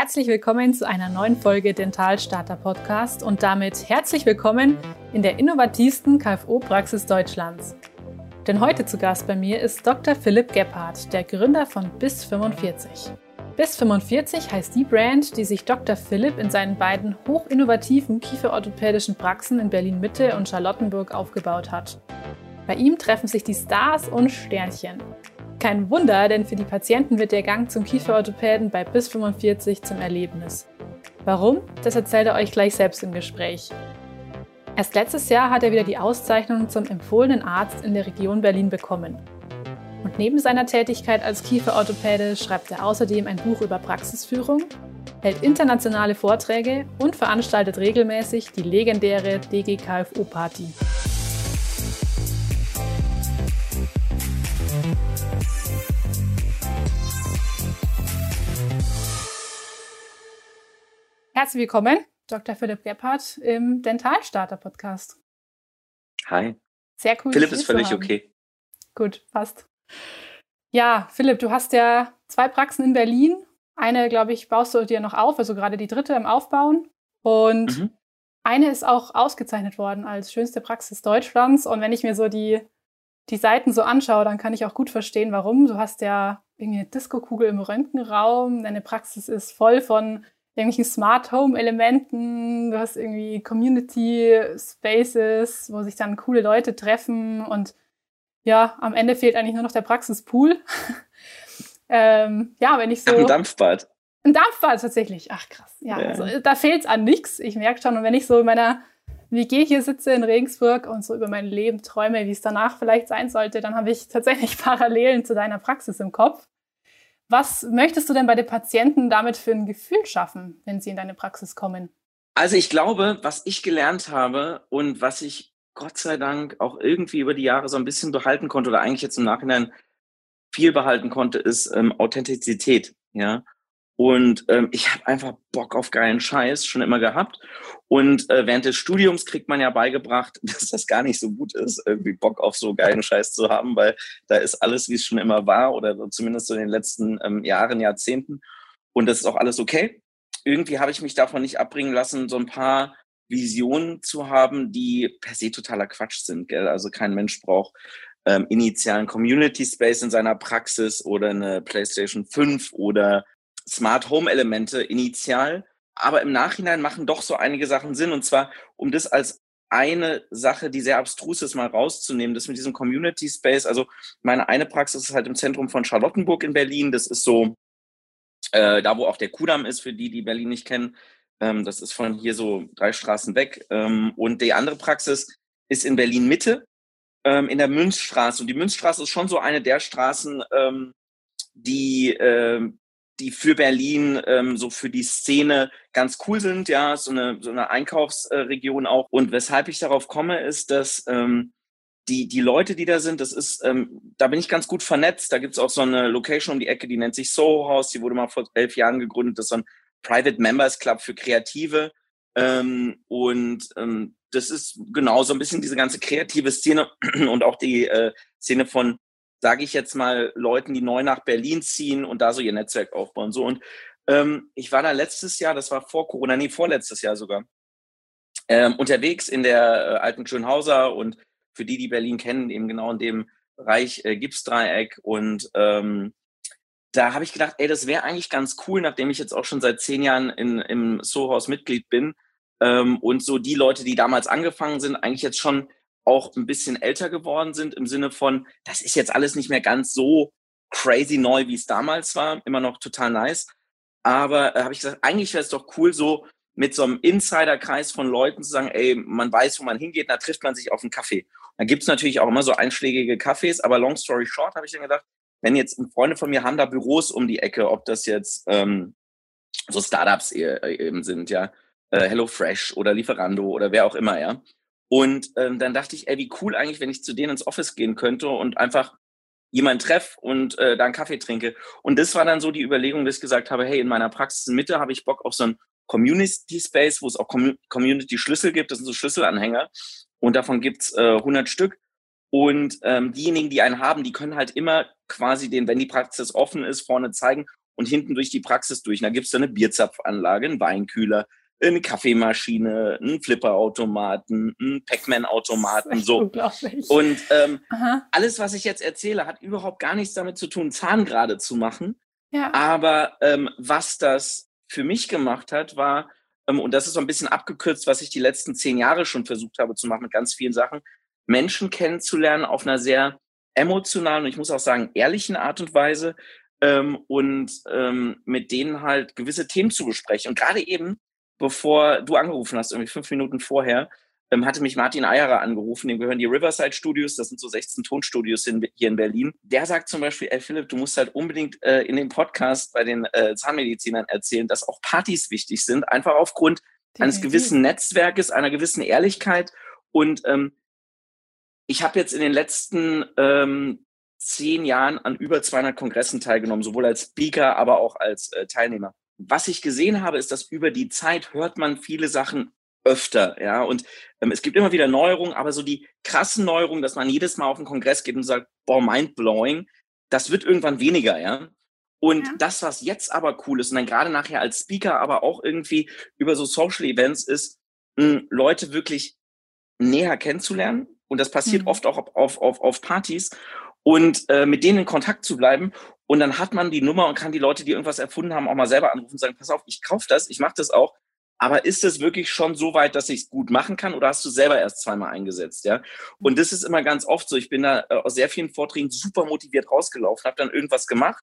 Herzlich willkommen zu einer neuen Folge Dentalstarter Podcast und damit herzlich willkommen in der innovativsten KFO-Praxis Deutschlands. Denn heute zu Gast bei mir ist Dr. Philipp Gebhardt, der Gründer von BIS 45. BIS 45 heißt die Brand, die sich Dr. Philipp in seinen beiden hochinnovativen kieferorthopädischen Praxen in Berlin Mitte und Charlottenburg aufgebaut hat. Bei ihm treffen sich die Stars und Sternchen. Kein Wunder, denn für die Patienten wird der Gang zum Kieferorthopäden bei bis 45 zum Erlebnis. Warum? Das erzählt er euch gleich selbst im Gespräch. Erst letztes Jahr hat er wieder die Auszeichnung zum empfohlenen Arzt in der Region Berlin bekommen. Und neben seiner Tätigkeit als Kieferorthopäde schreibt er außerdem ein Buch über Praxisführung, hält internationale Vorträge und veranstaltet regelmäßig die legendäre DGKFO-Party. Herzlich willkommen, Dr. Philipp Gebhardt im Dentalstarter Podcast. Hi. Sehr cool. Philipp ist völlig okay. Gut, passt. Ja, Philipp, du hast ja zwei Praxen in Berlin. Eine, glaube ich, baust du dir noch auf, also gerade die dritte im Aufbauen. Und mhm. eine ist auch ausgezeichnet worden als schönste Praxis Deutschlands. Und wenn ich mir so die, die Seiten so anschaue, dann kann ich auch gut verstehen, warum. Du hast ja irgendwie eine Disco-Kugel im Röntgenraum. Deine Praxis ist voll von irgendwelchen Smart Home Elementen, du hast irgendwie Community Spaces, wo sich dann coole Leute treffen und ja, am Ende fehlt eigentlich nur noch der Praxispool. ähm, ja, wenn ich so. Ein Dampfbad. Ein Dampfbad tatsächlich. Ach krass. Ja, ja. Also, da fehlt es an nichts. Ich merke schon, und wenn ich so in meiner WG hier sitze in Regensburg und so über mein Leben träume, wie es danach vielleicht sein sollte, dann habe ich tatsächlich Parallelen zu deiner Praxis im Kopf. Was möchtest du denn bei den Patienten damit für ein Gefühl schaffen, wenn sie in deine Praxis kommen? Also ich glaube, was ich gelernt habe und was ich Gott sei Dank auch irgendwie über die Jahre so ein bisschen behalten konnte oder eigentlich jetzt im Nachhinein viel behalten konnte, ist ähm, Authentizität. Ja, und ähm, ich habe einfach Bock auf geilen Scheiß schon immer gehabt. Und äh, während des Studiums kriegt man ja beigebracht, dass das gar nicht so gut ist, irgendwie Bock auf so geilen Scheiß zu haben, weil da ist alles, wie es schon immer war, oder zumindest so in den letzten ähm, Jahren, Jahrzehnten. Und das ist auch alles okay. Irgendwie habe ich mich davon nicht abbringen lassen, so ein paar Visionen zu haben, die per se totaler Quatsch sind. Gell? Also kein Mensch braucht ähm, initialen Community Space in seiner Praxis oder eine PlayStation 5 oder Smart Home Elemente initial, aber im Nachhinein machen doch so einige Sachen Sinn. Und zwar, um das als eine Sache, die sehr abstrus ist, mal rauszunehmen, das mit diesem Community Space. Also meine eine Praxis ist halt im Zentrum von Charlottenburg in Berlin. Das ist so äh, da, wo auch der Kudamm ist, für die, die Berlin nicht kennen. Ähm, das ist von hier so drei Straßen weg. Ähm, und die andere Praxis ist in Berlin Mitte, ähm, in der Münzstraße. Und die Münzstraße ist schon so eine der Straßen, ähm, die äh, die für Berlin ähm, so für die Szene ganz cool sind, ja, so eine, so eine Einkaufsregion auch. Und weshalb ich darauf komme, ist, dass ähm, die, die Leute, die da sind, das ist, ähm, da bin ich ganz gut vernetzt. Da gibt's auch so eine Location um die Ecke, die nennt sich Soho House, die wurde mal vor elf Jahren gegründet. Das ist so ein Private Members Club für Kreative. Ähm, und ähm, das ist genau so ein bisschen diese ganze kreative Szene und auch die äh, Szene von sage ich jetzt mal, Leuten, die neu nach Berlin ziehen und da so ihr Netzwerk aufbauen. So und ähm, ich war da letztes Jahr, das war vor Corona, nee, vorletztes Jahr sogar, ähm, unterwegs in der äh, alten Schönhauser und für die, die Berlin kennen, eben genau in dem Bereich äh, Gipsdreieck und ähm, da habe ich gedacht, ey, das wäre eigentlich ganz cool, nachdem ich jetzt auch schon seit zehn Jahren in, im Sohaus Mitglied bin ähm, und so die Leute, die damals angefangen sind, eigentlich jetzt schon auch ein bisschen älter geworden sind im Sinne von, das ist jetzt alles nicht mehr ganz so crazy neu, wie es damals war, immer noch total nice. Aber äh, habe ich gesagt, eigentlich wäre es doch cool, so mit so einem Insiderkreis von Leuten zu sagen, ey, man weiß, wo man hingeht, da trifft man sich auf einen Kaffee. Da gibt es natürlich auch immer so einschlägige Cafés, aber long story short habe ich dann gedacht, wenn jetzt Freunde von mir haben da Büros um die Ecke, ob das jetzt ähm, so Startups e-, eben sind, ja, äh, HelloFresh oder Lieferando oder wer auch immer, ja. Und ähm, dann dachte ich, ey, wie cool eigentlich, wenn ich zu denen ins Office gehen könnte und einfach jemanden treff und äh, da einen Kaffee trinke. Und das war dann so die Überlegung, dass ich gesagt habe, hey, in meiner Praxis in Mitte habe ich Bock auf so ein Community Space, wo es auch Community Schlüssel gibt. Das sind so Schlüsselanhänger. Und davon gibt's äh, 100 Stück. Und ähm, diejenigen, die einen haben, die können halt immer quasi den, wenn die Praxis offen ist, vorne zeigen und hinten durch die Praxis durch. Und da gibt's da eine Bierzapfanlage, einen Weinkühler, eine Kaffeemaschine, einen Flipperautomaten, einen Pac-Man-Automaten, so. Unglaublich. Und ähm, alles, was ich jetzt erzähle, hat überhaupt gar nichts damit zu tun, Zahn gerade zu machen. Ja. Aber ähm, was das für mich gemacht hat, war, ähm, und das ist so ein bisschen abgekürzt, was ich die letzten zehn Jahre schon versucht habe zu machen mit ganz vielen Sachen, Menschen kennenzulernen auf einer sehr emotionalen und ich muss auch sagen ehrlichen Art und Weise ähm, und ähm, mit denen halt gewisse Themen zu besprechen. Und gerade eben, bevor du angerufen hast, irgendwie fünf Minuten vorher, ähm, hatte mich Martin Eierer angerufen, dem gehören die Riverside Studios, das sind so 16 Tonstudios in, hier in Berlin. Der sagt zum Beispiel, ey Philipp, du musst halt unbedingt äh, in dem Podcast bei den äh, Zahnmedizinern erzählen, dass auch Partys wichtig sind, einfach aufgrund Definitiv. eines gewissen Netzwerkes, einer gewissen Ehrlichkeit. Und ähm, ich habe jetzt in den letzten ähm, zehn Jahren an über 200 Kongressen teilgenommen, sowohl als Speaker, aber auch als äh, Teilnehmer. Was ich gesehen habe, ist, dass über die Zeit hört man viele Sachen öfter, ja. Und ähm, es gibt immer wieder Neuerungen, aber so die krassen Neuerungen, dass man jedes Mal auf den Kongress geht und sagt, boah, mind-blowing, das wird irgendwann weniger, ja. Und ja. das, was jetzt aber cool ist, und dann gerade nachher als Speaker, aber auch irgendwie über so Social Events ist, mh, Leute wirklich näher kennenzulernen. Und das passiert mhm. oft auch auf, auf, auf Partys und äh, mit denen in Kontakt zu bleiben. Und dann hat man die Nummer und kann die Leute, die irgendwas erfunden haben, auch mal selber anrufen und sagen, pass auf, ich kaufe das, ich mache das auch. Aber ist es wirklich schon so weit, dass ich es gut machen kann oder hast du selber erst zweimal eingesetzt, ja? Und das ist immer ganz oft so. Ich bin da äh, aus sehr vielen Vorträgen super motiviert rausgelaufen, habe dann irgendwas gemacht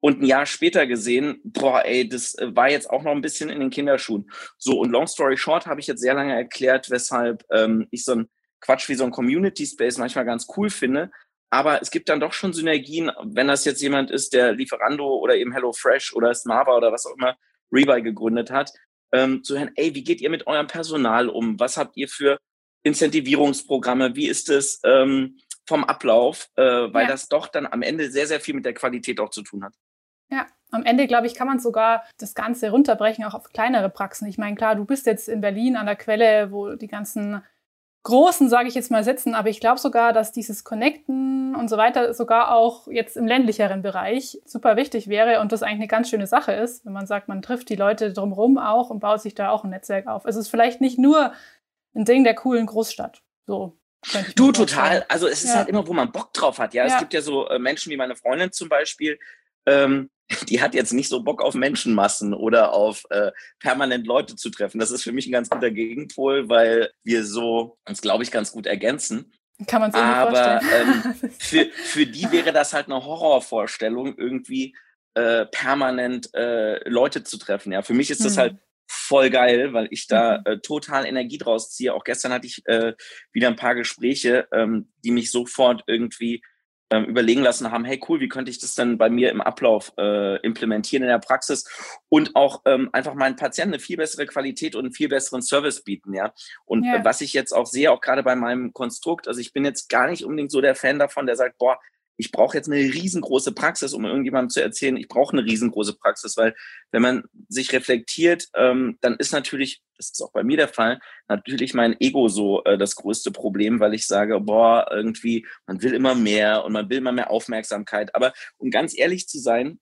und ein Jahr später gesehen, boah, ey, das äh, war jetzt auch noch ein bisschen in den Kinderschuhen. So, und long story short habe ich jetzt sehr lange erklärt, weshalb ähm, ich so ein Quatsch wie so ein Community Space manchmal ganz cool finde. Aber es gibt dann doch schon Synergien, wenn das jetzt jemand ist, der Lieferando oder eben HelloFresh oder Smava oder was auch immer Rebuy gegründet hat, ähm, zu hören, ey, wie geht ihr mit eurem Personal um? Was habt ihr für Incentivierungsprogramme? Wie ist es ähm, vom Ablauf? Äh, weil ja. das doch dann am Ende sehr, sehr viel mit der Qualität auch zu tun hat. Ja, am Ende, glaube ich, kann man sogar das Ganze runterbrechen, auch auf kleinere Praxen. Ich meine, klar, du bist jetzt in Berlin an der Quelle, wo die ganzen Großen, sage ich jetzt mal, sitzen, aber ich glaube sogar, dass dieses Connecten und so weiter sogar auch jetzt im ländlicheren Bereich super wichtig wäre und das eigentlich eine ganz schöne Sache ist, wenn man sagt, man trifft die Leute drumherum auch und baut sich da auch ein Netzwerk auf. Es ist vielleicht nicht nur ein Ding der coolen Großstadt. So. Du, total. Also es ist ja. halt immer, wo man Bock drauf hat. Ja, ja. es gibt ja so äh, Menschen wie meine Freundin zum Beispiel, ähm, die hat jetzt nicht so Bock auf Menschenmassen oder auf äh, permanent Leute zu treffen. Das ist für mich ein ganz guter Gegenpol, weil wir so uns, glaube ich, ganz gut ergänzen. Kann man sich Aber ähm, für, für die wäre das halt eine Horrorvorstellung, irgendwie äh, permanent äh, Leute zu treffen. Ja, für mich ist das hm. halt voll geil, weil ich da mhm. äh, total Energie draus ziehe. Auch gestern hatte ich äh, wieder ein paar Gespräche, ähm, die mich sofort irgendwie ähm, überlegen lassen haben, hey cool, wie könnte ich das denn bei mir im Ablauf äh, implementieren in der Praxis und auch ähm, einfach meinen Patienten eine viel bessere Qualität und einen viel besseren Service bieten, ja. Und ja. Äh, was ich jetzt auch sehe, auch gerade bei meinem Konstrukt, also ich bin jetzt gar nicht unbedingt so der Fan davon, der sagt, boah, ich brauche jetzt eine riesengroße Praxis, um irgendjemandem zu erzählen, ich brauche eine riesengroße Praxis, weil wenn man sich reflektiert, ähm, dann ist natürlich, das ist auch bei mir der Fall, natürlich mein Ego so äh, das größte Problem, weil ich sage, boah, irgendwie, man will immer mehr und man will immer mehr Aufmerksamkeit. Aber um ganz ehrlich zu sein,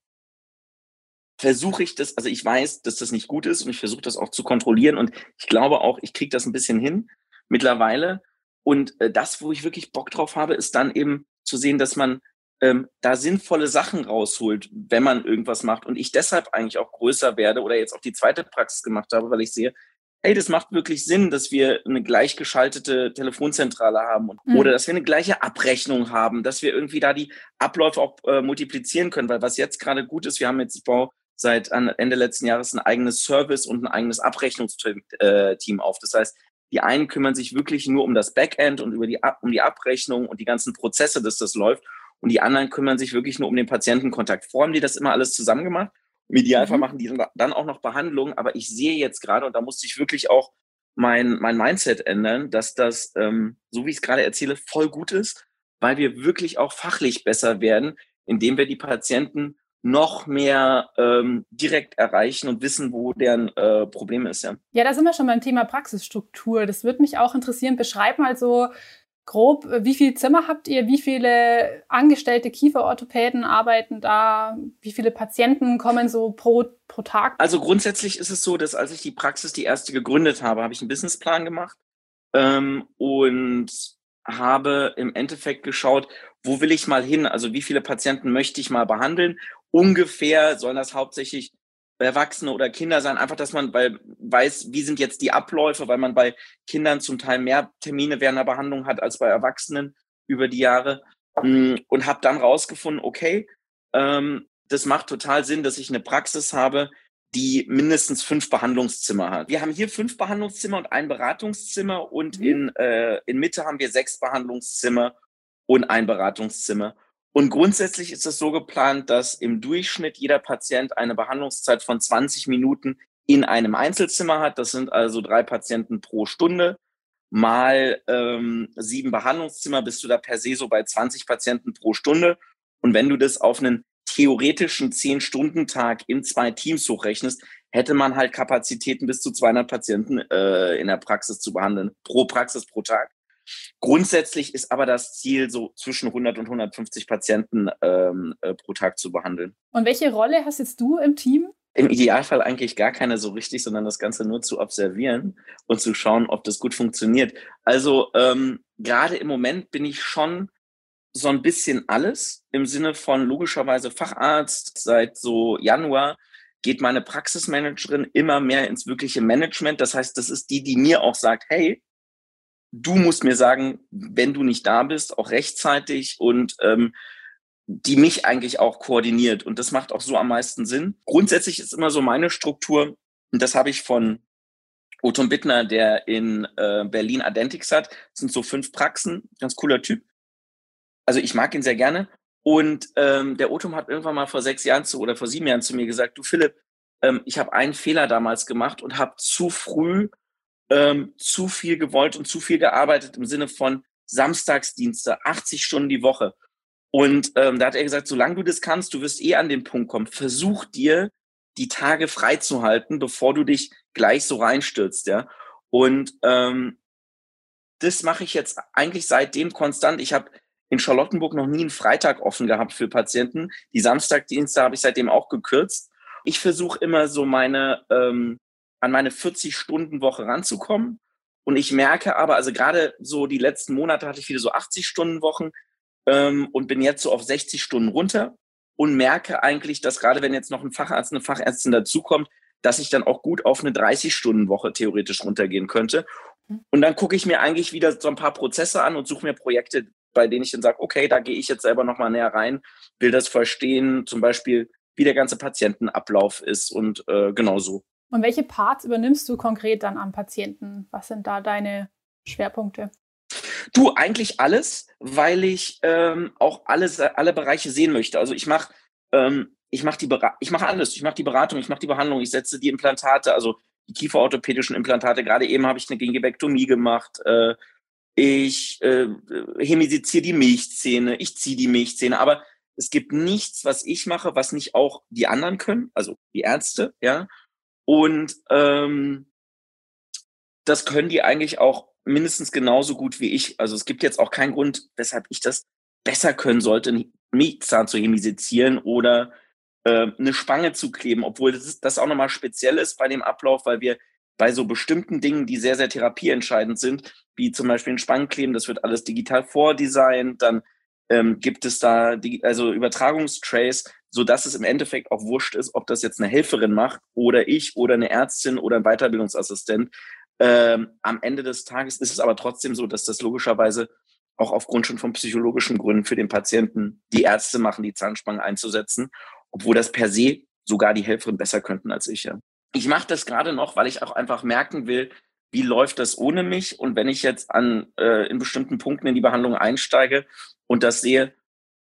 versuche ich das, also ich weiß, dass das nicht gut ist und ich versuche das auch zu kontrollieren und ich glaube auch, ich kriege das ein bisschen hin mittlerweile. Und äh, das, wo ich wirklich Bock drauf habe, ist dann eben zu sehen, dass man ähm, da sinnvolle Sachen rausholt, wenn man irgendwas macht. Und ich deshalb eigentlich auch größer werde oder jetzt auch die zweite Praxis gemacht habe, weil ich sehe, hey, das macht wirklich Sinn, dass wir eine gleichgeschaltete Telefonzentrale haben und, mhm. oder dass wir eine gleiche Abrechnung haben, dass wir irgendwie da die Abläufe auch äh, multiplizieren können, weil was jetzt gerade gut ist, wir haben jetzt, baue seit Ende letzten Jahres ein eigenes Service und ein eigenes Abrechnungsteam äh, auf. Das heißt, die einen kümmern sich wirklich nur um das Backend und über die, um die Abrechnung und die ganzen Prozesse, dass das läuft. Und die anderen kümmern sich wirklich nur um den Patientenkontakt. Vorher haben die das immer alles zusammen gemacht. Im Idealfall mhm. machen die dann auch noch Behandlung. Aber ich sehe jetzt gerade, und da musste ich wirklich auch mein, mein Mindset ändern, dass das, ähm, so wie ich es gerade erzähle, voll gut ist, weil wir wirklich auch fachlich besser werden, indem wir die Patienten noch mehr ähm, direkt erreichen und wissen, wo deren äh, Problem ist. Ja. ja, da sind wir schon beim Thema Praxisstruktur. Das würde mich auch interessieren. Beschreib mal so grob, wie viele Zimmer habt ihr? Wie viele angestellte Kieferorthopäden arbeiten da? Wie viele Patienten kommen so pro, pro Tag? Also grundsätzlich ist es so, dass als ich die Praxis die erste gegründet habe, habe ich einen Businessplan gemacht ähm, und habe im Endeffekt geschaut, wo will ich mal hin? Also wie viele Patienten möchte ich mal behandeln? Ungefähr sollen das hauptsächlich Erwachsene oder Kinder sein, einfach, dass man bei, weiß, wie sind jetzt die Abläufe, weil man bei Kindern zum Teil mehr Termine während der Behandlung hat als bei Erwachsenen über die Jahre. Mm, und habe dann rausgefunden, okay, ähm, das macht total Sinn, dass ich eine Praxis habe, die mindestens fünf Behandlungszimmer hat. Wir haben hier fünf Behandlungszimmer und ein Beratungszimmer und mhm. in, äh, in Mitte haben wir sechs Behandlungszimmer und ein Beratungszimmer. Und grundsätzlich ist es so geplant, dass im Durchschnitt jeder Patient eine Behandlungszeit von 20 Minuten in einem Einzelzimmer hat. Das sind also drei Patienten pro Stunde. Mal ähm, sieben Behandlungszimmer bist du da per se so bei 20 Patienten pro Stunde. Und wenn du das auf einen theoretischen 10-Stunden-Tag in zwei Teams hochrechnest, hätte man halt Kapazitäten bis zu 200 Patienten äh, in der Praxis zu behandeln, pro Praxis pro Tag. Grundsätzlich ist aber das Ziel, so zwischen 100 und 150 Patienten ähm, äh, pro Tag zu behandeln. Und welche Rolle hast jetzt du im Team? Im Idealfall eigentlich gar keine so richtig, sondern das Ganze nur zu observieren und zu schauen, ob das gut funktioniert. Also ähm, gerade im Moment bin ich schon so ein bisschen alles im Sinne von logischerweise Facharzt. Seit so Januar geht meine Praxismanagerin immer mehr ins wirkliche Management. Das heißt, das ist die, die mir auch sagt, hey, du musst mir sagen, wenn du nicht da bist, auch rechtzeitig und ähm, die mich eigentlich auch koordiniert. Und das macht auch so am meisten Sinn. Grundsätzlich ist immer so meine Struktur, und das habe ich von Oton Bittner, der in äh, Berlin Adentix hat. Das sind so fünf Praxen, ganz cooler Typ. Also ich mag ihn sehr gerne. Und ähm, der Otom hat irgendwann mal vor sechs Jahren zu oder vor sieben Jahren zu mir gesagt, du Philipp, ähm, ich habe einen Fehler damals gemacht und habe zu früh ähm, zu viel gewollt und zu viel gearbeitet im Sinne von Samstagsdienste, 80 Stunden die Woche. Und ähm, da hat er gesagt, solange du das kannst, du wirst eh an den Punkt kommen. Versuch dir die Tage freizuhalten, bevor du dich gleich so reinstürzt, ja. Und ähm, das mache ich jetzt eigentlich seitdem konstant. Ich habe in Charlottenburg noch nie einen Freitag offen gehabt für Patienten. Die Samstagdienste habe ich seitdem auch gekürzt. Ich versuche immer so meine ähm, an meine 40-Stunden-Woche ranzukommen. Und ich merke aber, also gerade so die letzten Monate hatte ich wieder so 80-Stunden-Wochen ähm, und bin jetzt so auf 60 Stunden runter und merke eigentlich, dass gerade wenn jetzt noch ein Facharzt, eine Fachärztin dazukommt, dass ich dann auch gut auf eine 30-Stunden-Woche theoretisch runtergehen könnte. Mhm. Und dann gucke ich mir eigentlich wieder so ein paar Prozesse an und suche mir Projekte, bei denen ich dann sage, okay, da gehe ich jetzt selber nochmal näher rein, will das verstehen, zum Beispiel, wie der ganze Patientenablauf ist und äh, genau so. Und welche Parts übernimmst du konkret dann am Patienten? Was sind da deine Schwerpunkte? Du, eigentlich alles, weil ich ähm, auch alles, alle Bereiche sehen möchte. Also ich mache ähm, ich mache die ich mache alles. Ich mache die Beratung, ich mache die Behandlung, ich setze die Implantate, also die kieferorthopädischen Implantate. Gerade eben habe ich eine Gingivektomie gemacht. Äh, ich äh, hemisiziere die Milchzähne, ich ziehe die Milchzähne, aber es gibt nichts, was ich mache, was nicht auch die anderen können, also die Ärzte, ja. Und ähm, das können die eigentlich auch mindestens genauso gut wie ich. Also es gibt jetzt auch keinen Grund, weshalb ich das besser können sollte, einen Milchzahn zu hemisizieren oder äh, eine Spange zu kleben, obwohl das, das auch nochmal speziell ist bei dem Ablauf, weil wir bei so bestimmten Dingen, die sehr, sehr therapieentscheidend sind, wie zum Beispiel ein Spangenkleben, das wird alles digital vordesignt, dann ähm, gibt es da die, also Übertragungstrays, so dass es im Endeffekt auch wurscht ist, ob das jetzt eine Helferin macht oder ich oder eine Ärztin oder ein Weiterbildungsassistent. Ähm, am Ende des Tages ist es aber trotzdem so, dass das logischerweise auch aufgrund schon von psychologischen Gründen für den Patienten die Ärzte machen, die Zahnspangen einzusetzen, obwohl das per se sogar die Helferin besser könnten als ich. Ja. Ich mache das gerade noch, weil ich auch einfach merken will, wie läuft das ohne mich? Und wenn ich jetzt an äh, in bestimmten Punkten in die Behandlung einsteige und das sehe,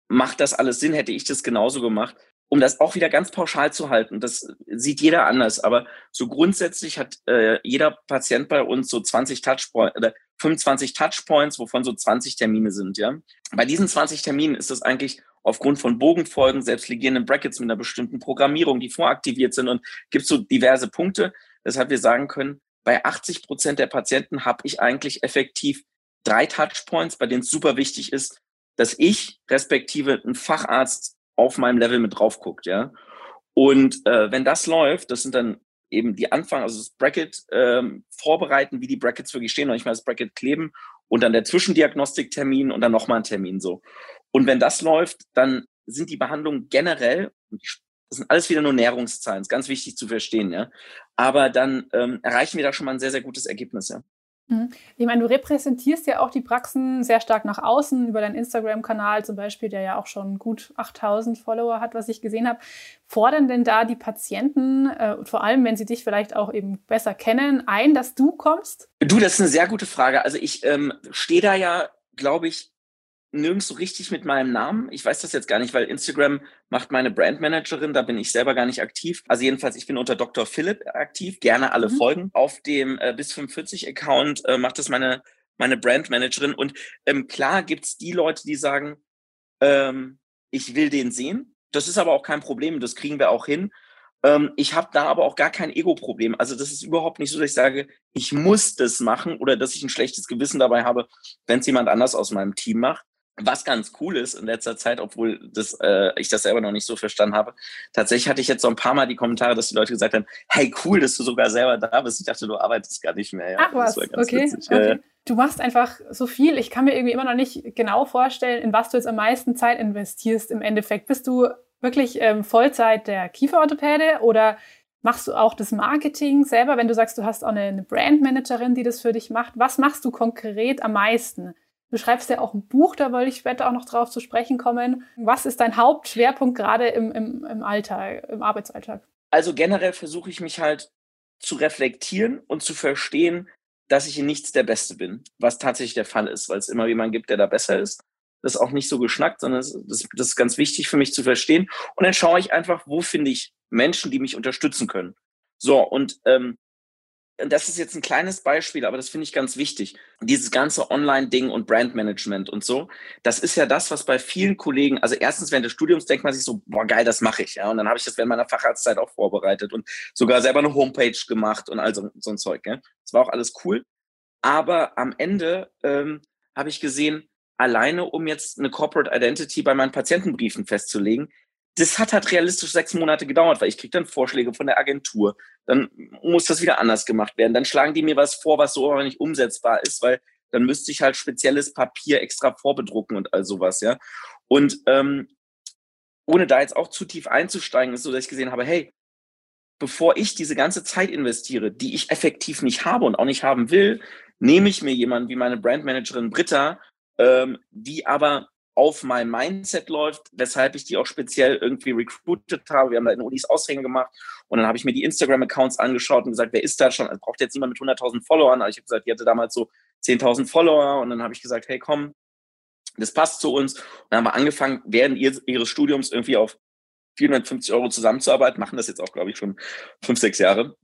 macht das alles Sinn? Hätte ich das genauso gemacht? Um das auch wieder ganz pauschal zu halten, das sieht jeder anders, aber so grundsätzlich hat äh, jeder Patient bei uns so 20 Touchpoints oder 25 Touchpoints, wovon so 20 Termine sind, ja. Bei diesen 20 Terminen ist das eigentlich aufgrund von Bogenfolgen, selbstlegierenden Brackets mit einer bestimmten Programmierung, die voraktiviert sind und gibt so diverse Punkte, weshalb wir sagen können, bei 80 Prozent der Patienten habe ich eigentlich effektiv drei Touchpoints, bei denen es super wichtig ist, dass ich respektive ein Facharzt auf meinem Level mit drauf guckt, ja. Und äh, wenn das läuft, das sind dann eben die Anfang, also das Bracket ähm, vorbereiten, wie die Brackets wirklich stehen, noch nicht mal das Bracket kleben und dann der Zwischendiagnostiktermin und dann nochmal ein Termin so. Und wenn das läuft, dann sind die Behandlungen generell, das sind alles wieder nur Näherungszahlen, ist ganz wichtig zu verstehen, ja. Aber dann ähm, erreichen wir da schon mal ein sehr, sehr gutes Ergebnis, ja. Mhm. Ich meine, du repräsentierst ja auch die Praxen sehr stark nach außen über deinen Instagram-Kanal zum Beispiel, der ja auch schon gut 8000 Follower hat, was ich gesehen habe. Fordern denn da die Patienten, äh, vor allem wenn sie dich vielleicht auch eben besser kennen, ein, dass du kommst? Du, das ist eine sehr gute Frage. Also ich ähm, stehe da ja, glaube ich, nirgends so richtig mit meinem Namen. Ich weiß das jetzt gar nicht, weil Instagram macht meine Brandmanagerin, da bin ich selber gar nicht aktiv. Also jedenfalls, ich bin unter Dr. Philipp aktiv, gerne alle mhm. folgen. Auf dem äh, bis 45 Account äh, macht das meine, meine Brandmanagerin. Und ähm, klar gibt's die Leute, die sagen, ähm, ich will den sehen. Das ist aber auch kein Problem, das kriegen wir auch hin. Ähm, ich habe da aber auch gar kein Ego-Problem. Also das ist überhaupt nicht so, dass ich sage, ich muss das machen oder dass ich ein schlechtes Gewissen dabei habe, wenn es jemand anders aus meinem Team macht was ganz cool ist in letzter Zeit, obwohl das, äh, ich das selber noch nicht so verstanden habe. Tatsächlich hatte ich jetzt so ein paar Mal die Kommentare, dass die Leute gesagt haben, hey, cool, dass du sogar selber da bist. Ich dachte, du arbeitest gar nicht mehr. Ja, Ach was, okay. okay. Du machst einfach so viel. Ich kann mir irgendwie immer noch nicht genau vorstellen, in was du jetzt am meisten Zeit investierst im Endeffekt. Bist du wirklich ähm, Vollzeit der Kieferorthopäde oder machst du auch das Marketing selber, wenn du sagst, du hast auch eine, eine Brandmanagerin, die das für dich macht? Was machst du konkret am meisten? Du schreibst ja auch ein Buch, da wollte ich später auch noch drauf zu sprechen kommen. Was ist dein Hauptschwerpunkt gerade im, im, im Alltag, im Arbeitsalltag? Also generell versuche ich mich halt zu reflektieren und zu verstehen, dass ich in nichts der Beste bin, was tatsächlich der Fall ist, weil es immer jemanden gibt, der da besser ist. Das ist auch nicht so geschnackt, sondern das, das, ist ganz wichtig für mich zu verstehen. Und dann schaue ich einfach, wo finde ich Menschen, die mich unterstützen können. So, und ähm, das ist jetzt ein kleines Beispiel, aber das finde ich ganz wichtig. Dieses ganze Online-Ding und Brandmanagement und so, das ist ja das, was bei vielen Kollegen, also erstens während des Studiums denkt man sich so, boah, geil, das mache ich. Ja, und dann habe ich das während meiner Facharztzeit auch vorbereitet und sogar selber eine Homepage gemacht und all so, so ein Zeug. Ja. Das war auch alles cool. Aber am Ende ähm, habe ich gesehen, alleine um jetzt eine Corporate Identity bei meinen Patientenbriefen festzulegen, das hat halt realistisch sechs Monate gedauert, weil ich kriege dann Vorschläge von der Agentur. Dann muss das wieder anders gemacht werden. Dann schlagen die mir was vor, was so aber nicht umsetzbar ist, weil dann müsste ich halt spezielles Papier extra vorbedrucken und all sowas, ja. Und ähm, ohne da jetzt auch zu tief einzusteigen, ist so, dass ich gesehen habe, hey, bevor ich diese ganze Zeit investiere, die ich effektiv nicht habe und auch nicht haben will, nehme ich mir jemanden wie meine Brandmanagerin Britta, ähm, die aber auf mein Mindset läuft, weshalb ich die auch speziell irgendwie recruited habe. Wir haben da in Unis Aushänge gemacht und dann habe ich mir die Instagram-Accounts angeschaut und gesagt, wer ist da schon? Also braucht jetzt niemand mit 100.000 Followern. Aber ich habe gesagt, die hatte damals so 10.000 Follower und dann habe ich gesagt, hey komm, das passt zu uns. Und dann haben wir angefangen, während ihres Studiums irgendwie auf 450 Euro zusammenzuarbeiten, machen das jetzt auch, glaube ich, schon fünf, sechs Jahre.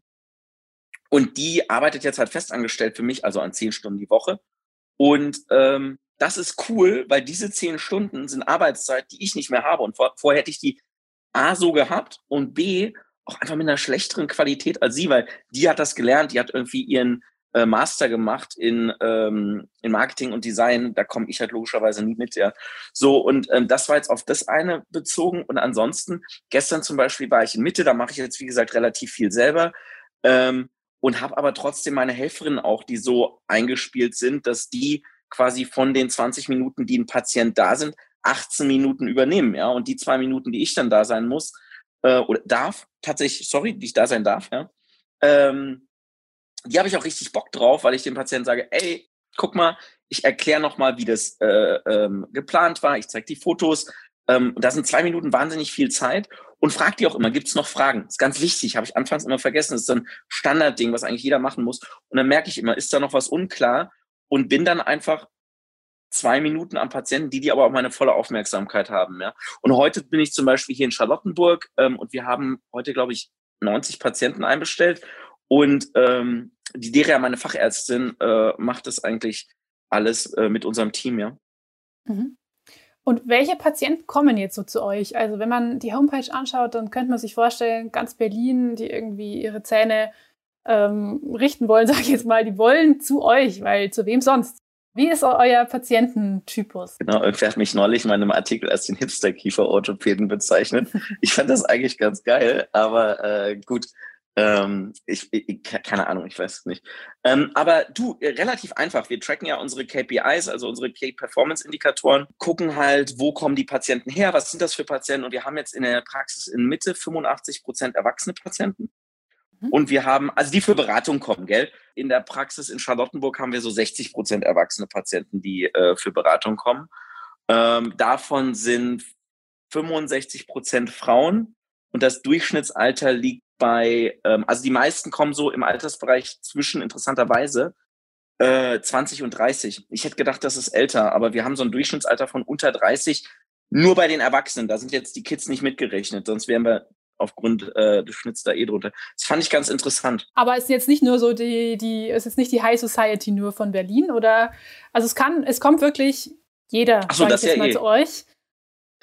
Und die arbeitet jetzt halt festangestellt für mich, also an zehn Stunden die Woche. Und ähm, das ist cool, weil diese zehn Stunden sind Arbeitszeit, die ich nicht mehr habe. Und vor, vorher hätte ich die A so gehabt und B auch einfach mit einer schlechteren Qualität als sie, weil die hat das gelernt, die hat irgendwie ihren äh, Master gemacht in, ähm, in Marketing und Design. Da komme ich halt logischerweise nie mit, ja. So, und ähm, das war jetzt auf das eine bezogen. Und ansonsten, gestern zum Beispiel war ich in Mitte, da mache ich jetzt, wie gesagt, relativ viel selber. Ähm, und habe aber trotzdem meine Helferinnen auch, die so eingespielt sind, dass die quasi von den 20 Minuten, die ein Patient da sind, 18 Minuten übernehmen, ja. Und die zwei Minuten, die ich dann da sein muss, äh, oder darf, tatsächlich, sorry, die ich da sein darf, ja, ähm, die habe ich auch richtig Bock drauf, weil ich dem Patienten sage, ey, guck mal, ich erkläre nochmal, wie das äh, ähm, geplant war, ich zeige die Fotos. Ähm, da sind zwei Minuten wahnsinnig viel Zeit und frag die auch immer, gibt es noch Fragen? Das ist ganz wichtig, habe ich anfangs immer vergessen. Das ist so ein Standardding, was eigentlich jeder machen muss. Und dann merke ich immer, ist da noch was unklar? Und bin dann einfach zwei Minuten am Patienten, die die aber auch meine volle Aufmerksamkeit haben. Ja. Und heute bin ich zum Beispiel hier in Charlottenburg ähm, und wir haben heute, glaube ich, 90 Patienten einbestellt und ähm, die Deria, meine Fachärztin, äh, macht das eigentlich alles äh, mit unserem Team, ja. Mhm. Und welche Patienten kommen jetzt so zu euch? Also wenn man die Homepage anschaut, dann könnte man sich vorstellen, ganz Berlin, die irgendwie ihre Zähne ähm, richten wollen, sage ich jetzt mal, die wollen zu euch, weil zu wem sonst? Wie ist euer Patiententypus? Genau, irgendwer hat mich neulich in meinem Artikel als den Hipster-Kiefer-Orthopäden bezeichnet. Ich fand das eigentlich ganz geil, aber äh, gut. Ähm, ich, ich, keine Ahnung, ich weiß es nicht. Ähm, aber du, äh, relativ einfach. Wir tracken ja unsere KPIs, also unsere Key Performance Indikatoren, gucken halt, wo kommen die Patienten her, was sind das für Patienten? Und wir haben jetzt in der Praxis in Mitte 85 Prozent erwachsene Patienten. Mhm. Und wir haben, also die für Beratung kommen, gell? In der Praxis in Charlottenburg haben wir so 60 Prozent erwachsene Patienten, die äh, für Beratung kommen. Ähm, davon sind 65 Prozent Frauen und das Durchschnittsalter liegt bei, ähm, also die meisten kommen so im Altersbereich zwischen interessanterweise äh, 20 und 30. Ich hätte gedacht, das ist älter, aber wir haben so ein Durchschnittsalter von unter 30. Nur bei den Erwachsenen, da sind jetzt die Kids nicht mitgerechnet, sonst wären wir aufgrund äh, des Schnitts da eh drunter. Das fand ich ganz interessant. Aber es ist jetzt nicht nur so die, die, es ist nicht die High Society nur von Berlin, oder? Also es kann, es kommt wirklich jeder, Ach so, das ich jetzt ja mal eh. zu euch.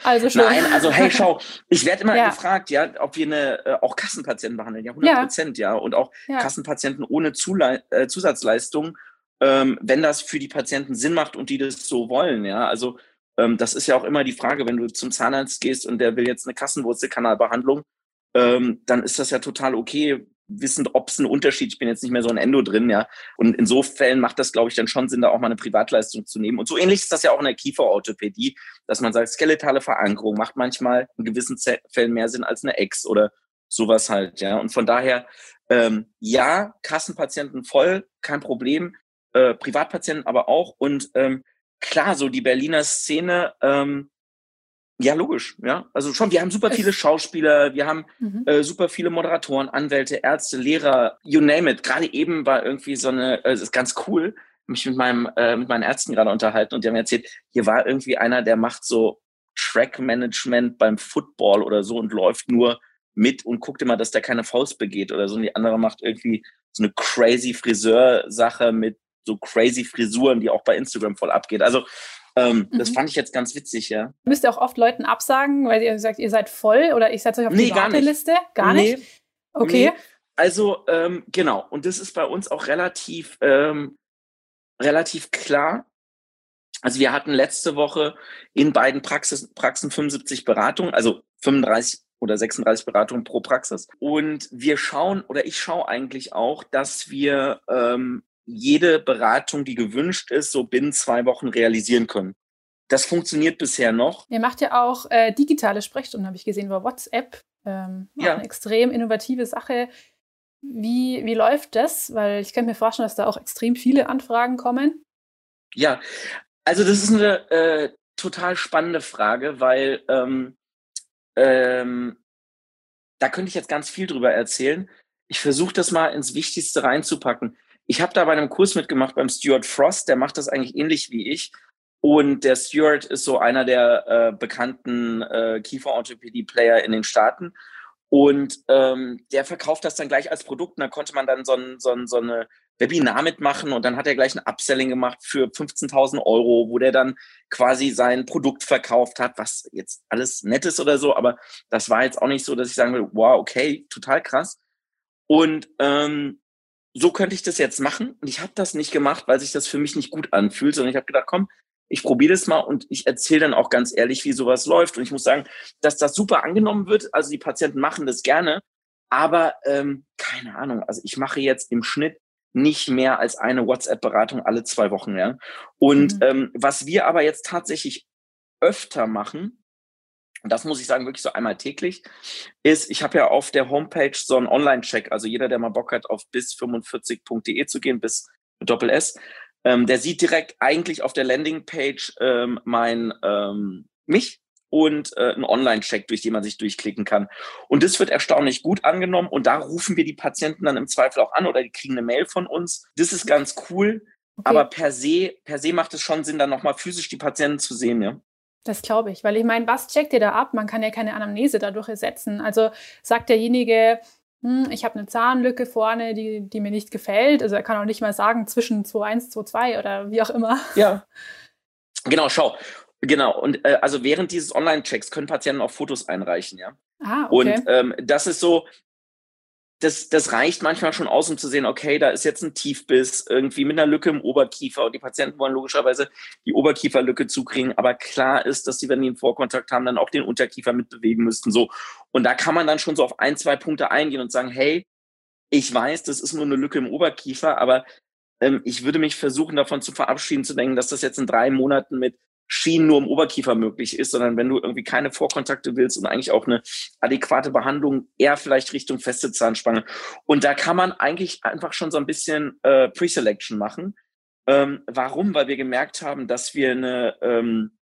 Also schon. Nein, also hey, schau, ich werde immer Ja. gefragt, ja, ob wir eine, äh, auch Kassenpatienten behandeln, ja, 100 Prozent, ja. und auch Ja. Kassenpatienten ohne Zulei äh, Zusatzleistung, ähm, wenn das für die Patienten Sinn macht und die das so wollen, ja. Also ähm, das ist ja auch immer die Frage, wenn du zum Zahnarzt gehst und der will jetzt eine Kassenwurzelkanalbehandlung, ähm, dann ist das ja total okay, wissend, ob es einen Unterschied, ich bin jetzt nicht mehr so ein Endo drin, ja. Und in so Fällen macht das, glaube ich, dann schon Sinn, da auch mal eine Privatleistung zu nehmen. Und so ähnlich ist das ja auch in der Kieferorthopädie, dass man sagt, skeletale Verankerung macht manchmal in gewissen Fällen mehr Sinn als eine Ex oder sowas halt, ja. Und von daher, ähm, ja, Kassenpatienten voll, kein Problem, äh, Privatpatienten aber auch. Und ähm, klar, so die Berliner Szene, ähm, ja, logisch, ja. Also schon, wir haben super viele Schauspieler, wir haben Mhm. äh, super viele Moderatoren, Anwälte, Ärzte, Lehrer, you name it. Gerade eben war irgendwie so eine, äh, es ist ganz cool, mich mit meinem, äh, mit meinen Ärzten gerade unterhalten und die haben erzählt, hier war irgendwie einer, der macht so Track Management beim Football oder so und läuft nur mit und guckt immer, dass der keine Faust begeht oder so. Und die andere macht irgendwie so eine crazy Friseur-Sache mit so crazy Frisuren, die auch bei Instagram voll abgeht. Also ähm, das Mhm. fand ich jetzt ganz witzig, ja. Müsst ihr auch oft Leuten absagen, weil ihr sagt, ihr seid voll oder ich setze euch auf Nee, die gar nicht. Warteliste? Gar nicht? Nee, Okay. Nee, also ähm, genau, und das ist bei uns auch relativ, ähm, relativ klar. Also wir hatten letzte Woche in beiden Praxis, Praxen 75 Beratungen, also 35 oder 36 Beratungen pro Praxis. Und wir schauen, oder ich schaue eigentlich auch, dass wir ähm, jede Beratung, die gewünscht ist, so binnen zwei Wochen realisieren können. Das funktioniert bisher noch. Ihr macht ja auch äh, digitale Sprechstunden, habe ich gesehen, über WhatsApp. Ähm, Ja. Eine extrem innovative Sache. Wie, wie läuft das? Weil ich kann mir vorstellen, dass da auch extrem viele Anfragen kommen. Ja, also das ist eine äh, total spannende Frage, weil ähm, ähm, da könnte ich jetzt ganz viel drüber erzählen. Ich versuche das mal ins Wichtigste reinzupacken. Ich habe da bei einem Kurs mitgemacht beim Stuart Frost, der macht das eigentlich ähnlich wie ich. Und der Stuart ist so einer der äh, bekannten äh, Kieferorthopädie-Player in den Staaten. Und ähm, der verkauft das dann gleich als Produkt. Und da konnte man dann so, ein, so, ein, so eine Webinar mitmachen und dann hat er gleich ein Upselling gemacht für 15.000 Euro, wo der dann quasi sein Produkt verkauft hat, was jetzt alles nett ist oder so, aber das war jetzt auch nicht so, dass ich sagen will, wow, okay, total krass. Und ähm, so könnte ich das jetzt machen und ich habe das nicht gemacht, weil sich das für mich nicht gut anfühlt, sondern ich habe gedacht, komm, ich probiere das mal und ich erzähle dann auch ganz ehrlich, wie sowas läuft. Und ich muss sagen, dass das super angenommen wird. Also die Patienten machen das gerne, aber ähm, keine Ahnung. Also ich mache jetzt im Schnitt nicht mehr als eine WhatsApp-Beratung alle zwei Wochen. Ja? Und Mhm. ähm, was wir aber jetzt tatsächlich öfter machen, und das muss ich sagen, wirklich so einmal täglich, ist, ich habe ja auf der Homepage so einen Online-Check. Also jeder, der mal Bock hat, auf bis45.de zu gehen, bis mit Doppel S, ähm, der sieht direkt eigentlich auf der Landingpage ähm, mein ähm, mich und äh, einen Online-Check, durch den man sich durchklicken kann. Und das wird erstaunlich gut angenommen und da rufen wir die Patienten dann im Zweifel auch an oder die kriegen eine Mail von uns. Das ist ganz cool, Okay. aber per se, per se macht es schon Sinn, dann nochmal physisch die Patienten zu sehen, ja. Das glaube ich, weil ich meine, was checkt ihr da ab? Man kann ja keine Anamnese dadurch ersetzen. Also sagt derjenige, hm, ich habe eine Zahnlücke vorne, die, die mir nicht gefällt. Also er kann auch nicht mal sagen zwischen 2,1, 2,2 oder wie auch immer. Ja. Genau, schau. Genau. Und äh, also während dieses Online-Checks können Patienten auch Fotos einreichen, ja. Ah, okay. Und ähm, das ist so, das, das reicht manchmal schon aus, um zu sehen, okay, da ist jetzt ein Tiefbiss irgendwie mit einer Lücke im Oberkiefer und die Patienten wollen logischerweise die Oberkieferlücke zukriegen. Aber klar ist, dass sie, wenn die einen Vorkontakt haben, dann auch den Unterkiefer mitbewegen müssten. So. Und da kann man dann schon so auf ein, zwei Punkte eingehen und sagen, hey, ich weiß, das ist nur eine Lücke im Oberkiefer, aber ähm, ich würde mich versuchen, davon zu verabschieden, zu denken, dass das jetzt in drei Monaten mit Schienen nur im Oberkiefer möglich ist, sondern wenn du irgendwie keine Vorkontakte willst und eigentlich auch eine adäquate Behandlung, eher vielleicht Richtung feste Zahnspange. Und da kann man eigentlich einfach schon so ein bisschen äh, Pre-Selection machen. Ähm, warum? Weil wir gemerkt haben, dass wir eine ähm,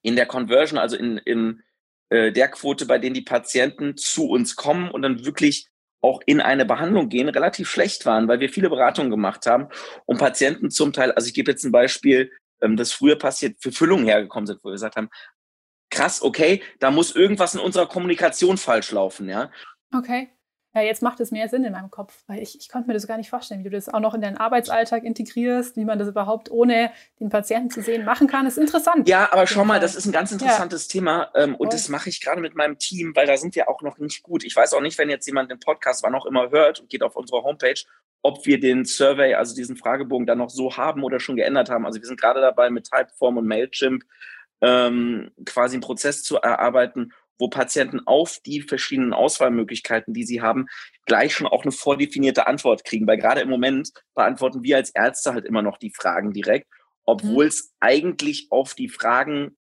in der Conversion, also in, in äh, der Quote, bei denen die Patienten zu uns kommen und dann wirklich auch in eine Behandlung gehen, relativ schlecht waren, weil wir viele Beratungen gemacht haben und Patienten zum Teil, also ich gebe jetzt ein Beispiel, ähm, das früher passiert, für Füllungen hergekommen sind, wo wir gesagt haben, krass, okay, da muss irgendwas in unserer Kommunikation falsch laufen, ja. Okay. Ja, jetzt macht es mehr Sinn in meinem Kopf, weil ich, ich konnte mir das gar nicht vorstellen, wie du das auch noch in deinen Arbeitsalltag integrierst, wie man das überhaupt ohne den Patienten zu sehen machen kann. Das ist interessant. Ja, aber schau mal, das ist ein ganz interessantes ja. Thema ähm, und das mache ich gerade mit meinem Team, weil da sind wir auch noch nicht gut. Ich weiß auch nicht, wenn jetzt jemand den Podcast wann auch immer hört und geht auf unsere Homepage, ob wir den Survey, also diesen Fragebogen dann noch so haben oder schon geändert haben. Also wir sind gerade dabei mit Typeform und Mailchimp ähm, quasi einen Prozess zu erarbeiten, wo Patienten auf die verschiedenen Auswahlmöglichkeiten, die sie haben, gleich schon auch eine vordefinierte Antwort kriegen. Weil gerade im Moment beantworten wir als Ärzte halt immer noch die Fragen direkt, obwohl es mhm. eigentlich auf die Fragen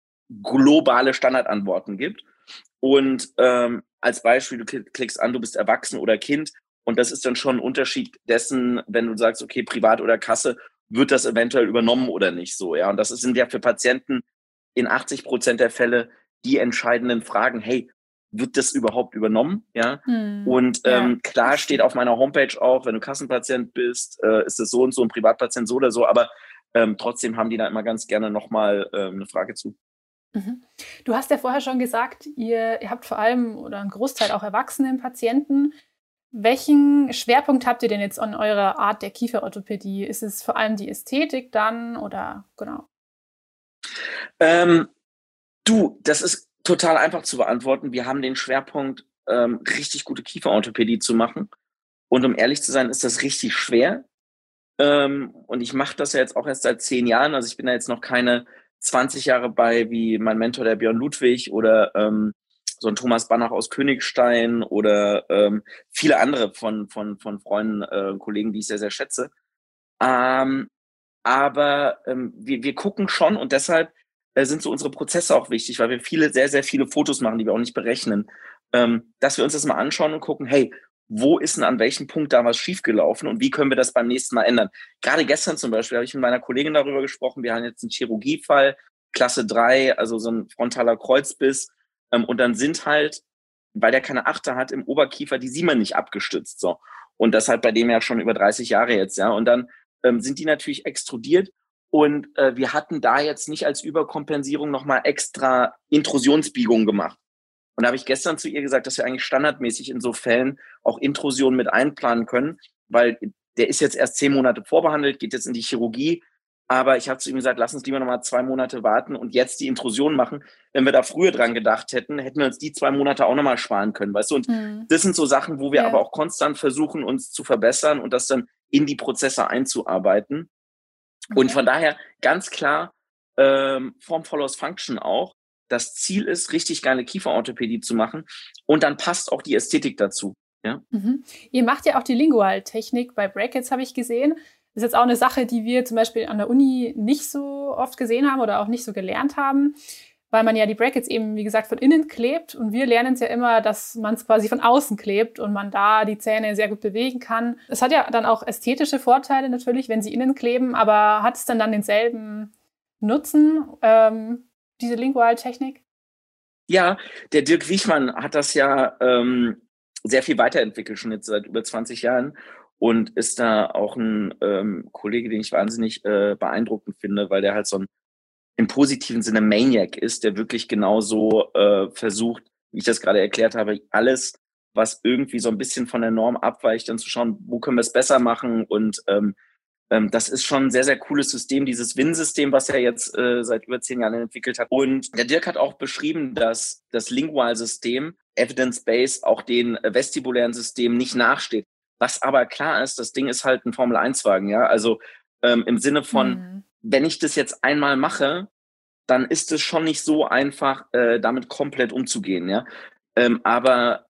globale Standardantworten gibt. Und ähm, als Beispiel, du klickst an, du bist erwachsen oder Kind. Und das ist dann schon ein Unterschied dessen, wenn du sagst, okay, privat oder Kasse, wird das eventuell übernommen oder nicht so. Ja, und das sind ja für Patienten in 80 Prozent der Fälle die entscheidenden Fragen, hey, wird das überhaupt übernommen? Ja. Hm, und ähm, ja. klar steht auf meiner Homepage auch, wenn du Kassenpatient bist, äh, ist es so und so, ein Privatpatient so oder so, aber ähm, trotzdem haben die da immer ganz gerne nochmal ähm, eine Frage zu. Mhm. Du hast ja vorher schon gesagt, ihr, ihr habt vor allem oder einen Großteil auch erwachsenen Patienten. Welchen Schwerpunkt habt ihr denn jetzt an eurer Art der Kieferorthopädie? Ist es vor allem die Ästhetik dann oder genau? Ähm, Du, das ist total einfach zu beantworten. Wir haben den Schwerpunkt, ähm, richtig gute Kieferorthopädie zu machen. Und um ehrlich zu sein, ist das richtig schwer. Ähm, und ich mache das ja jetzt auch erst seit zehn Jahren. Also ich bin da jetzt noch keine 20 Jahre bei, wie mein Mentor, der Björn Ludwig oder ähm, so ein Thomas Banach aus Königstein oder ähm, viele andere von, von, von Freunden, äh, Kollegen, die ich sehr, sehr schätze. Ähm, aber ähm, wir, wir gucken schon und deshalb äh, sind so unsere Prozesse auch wichtig, weil wir viele, sehr, sehr viele Fotos machen, die wir auch nicht berechnen. Ähm, dass wir uns das mal anschauen und gucken, hey, wo ist denn an welchem Punkt da was schiefgelaufen und wie können wir das beim nächsten Mal ändern? Gerade gestern zum Beispiel habe ich mit meiner Kollegin darüber gesprochen. Wir haben jetzt einen Chirurgiefall, Klasse 3, also so ein frontaler Kreuzbiss. Ähm, und dann sind halt, weil der keine Achter hat, im Oberkiefer die Siemen nicht abgestützt. So. Und das halt bei dem ja schon über 30 Jahre jetzt, ja. Und dann ähm, sind die natürlich extrudiert und äh, wir hatten da jetzt nicht als Überkompensierung nochmal extra Intrusionsbiegungen gemacht. Und da habe ich gestern zu ihr gesagt, dass wir eigentlich standardmäßig in so Fällen auch Intrusionen mit einplanen können, weil der ist jetzt erst zehn Monate vorbehandelt, geht jetzt in die Chirurgie. Aber ich habe zu ihm gesagt, lass uns lieber nochmal zwei Monate warten und jetzt die Intrusion machen. Wenn wir da früher dran gedacht hätten, hätten wir uns die zwei Monate auch nochmal sparen können, weißt du? Und mhm. das sind so Sachen, wo wir ja. aber auch konstant versuchen, uns zu verbessern und das dann in die Prozesse einzuarbeiten. Okay. Und von daher ganz klar, ähm, Form follows Function auch. Das Ziel ist, richtig geile Kieferorthopädie zu machen. Und dann passt auch die Ästhetik dazu. Ja? Mhm. Ihr macht ja auch die Lingual-Technik bei Brackets, habe ich gesehen. Ist jetzt auch eine Sache, die wir zum Beispiel an der Uni nicht so oft gesehen haben oder auch nicht so gelernt haben weil man ja die Brackets eben, wie gesagt, von innen klebt. Und wir lernen es ja immer, dass man es quasi von außen klebt und man da die Zähne sehr gut bewegen kann. Es hat ja dann auch ästhetische Vorteile natürlich, wenn sie innen kleben, aber hat es dann dann denselben Nutzen, ähm, diese Lingual-Technik? Ja, der Dirk Wichmann hat das ja ähm, sehr viel weiterentwickelt, schon jetzt seit über 20 Jahren und ist da auch ein ähm, Kollege, den ich wahnsinnig äh, beeindruckend finde, weil der halt so ein im positiven Sinne Maniac ist, der wirklich genauso äh, versucht, wie ich das gerade erklärt habe, alles, was irgendwie so ein bisschen von der Norm abweicht, dann zu schauen, wo können wir es besser machen. Und ähm, ähm, das ist schon ein sehr, sehr cooles System, dieses Win-System, was er jetzt äh, seit über zehn Jahren entwickelt hat. Und der Dirk hat auch beschrieben, dass das Lingual-System Evidence-Based auch den vestibulären Systemen nicht nachsteht. Was aber klar ist, das Ding ist halt ein Formel-1-Wagen, ja. Also ähm, im Sinne von, mhm. wenn ich das jetzt einmal mache, dann ist es schon nicht so einfach, äh, damit komplett umzugehen, ja. Ähm, aber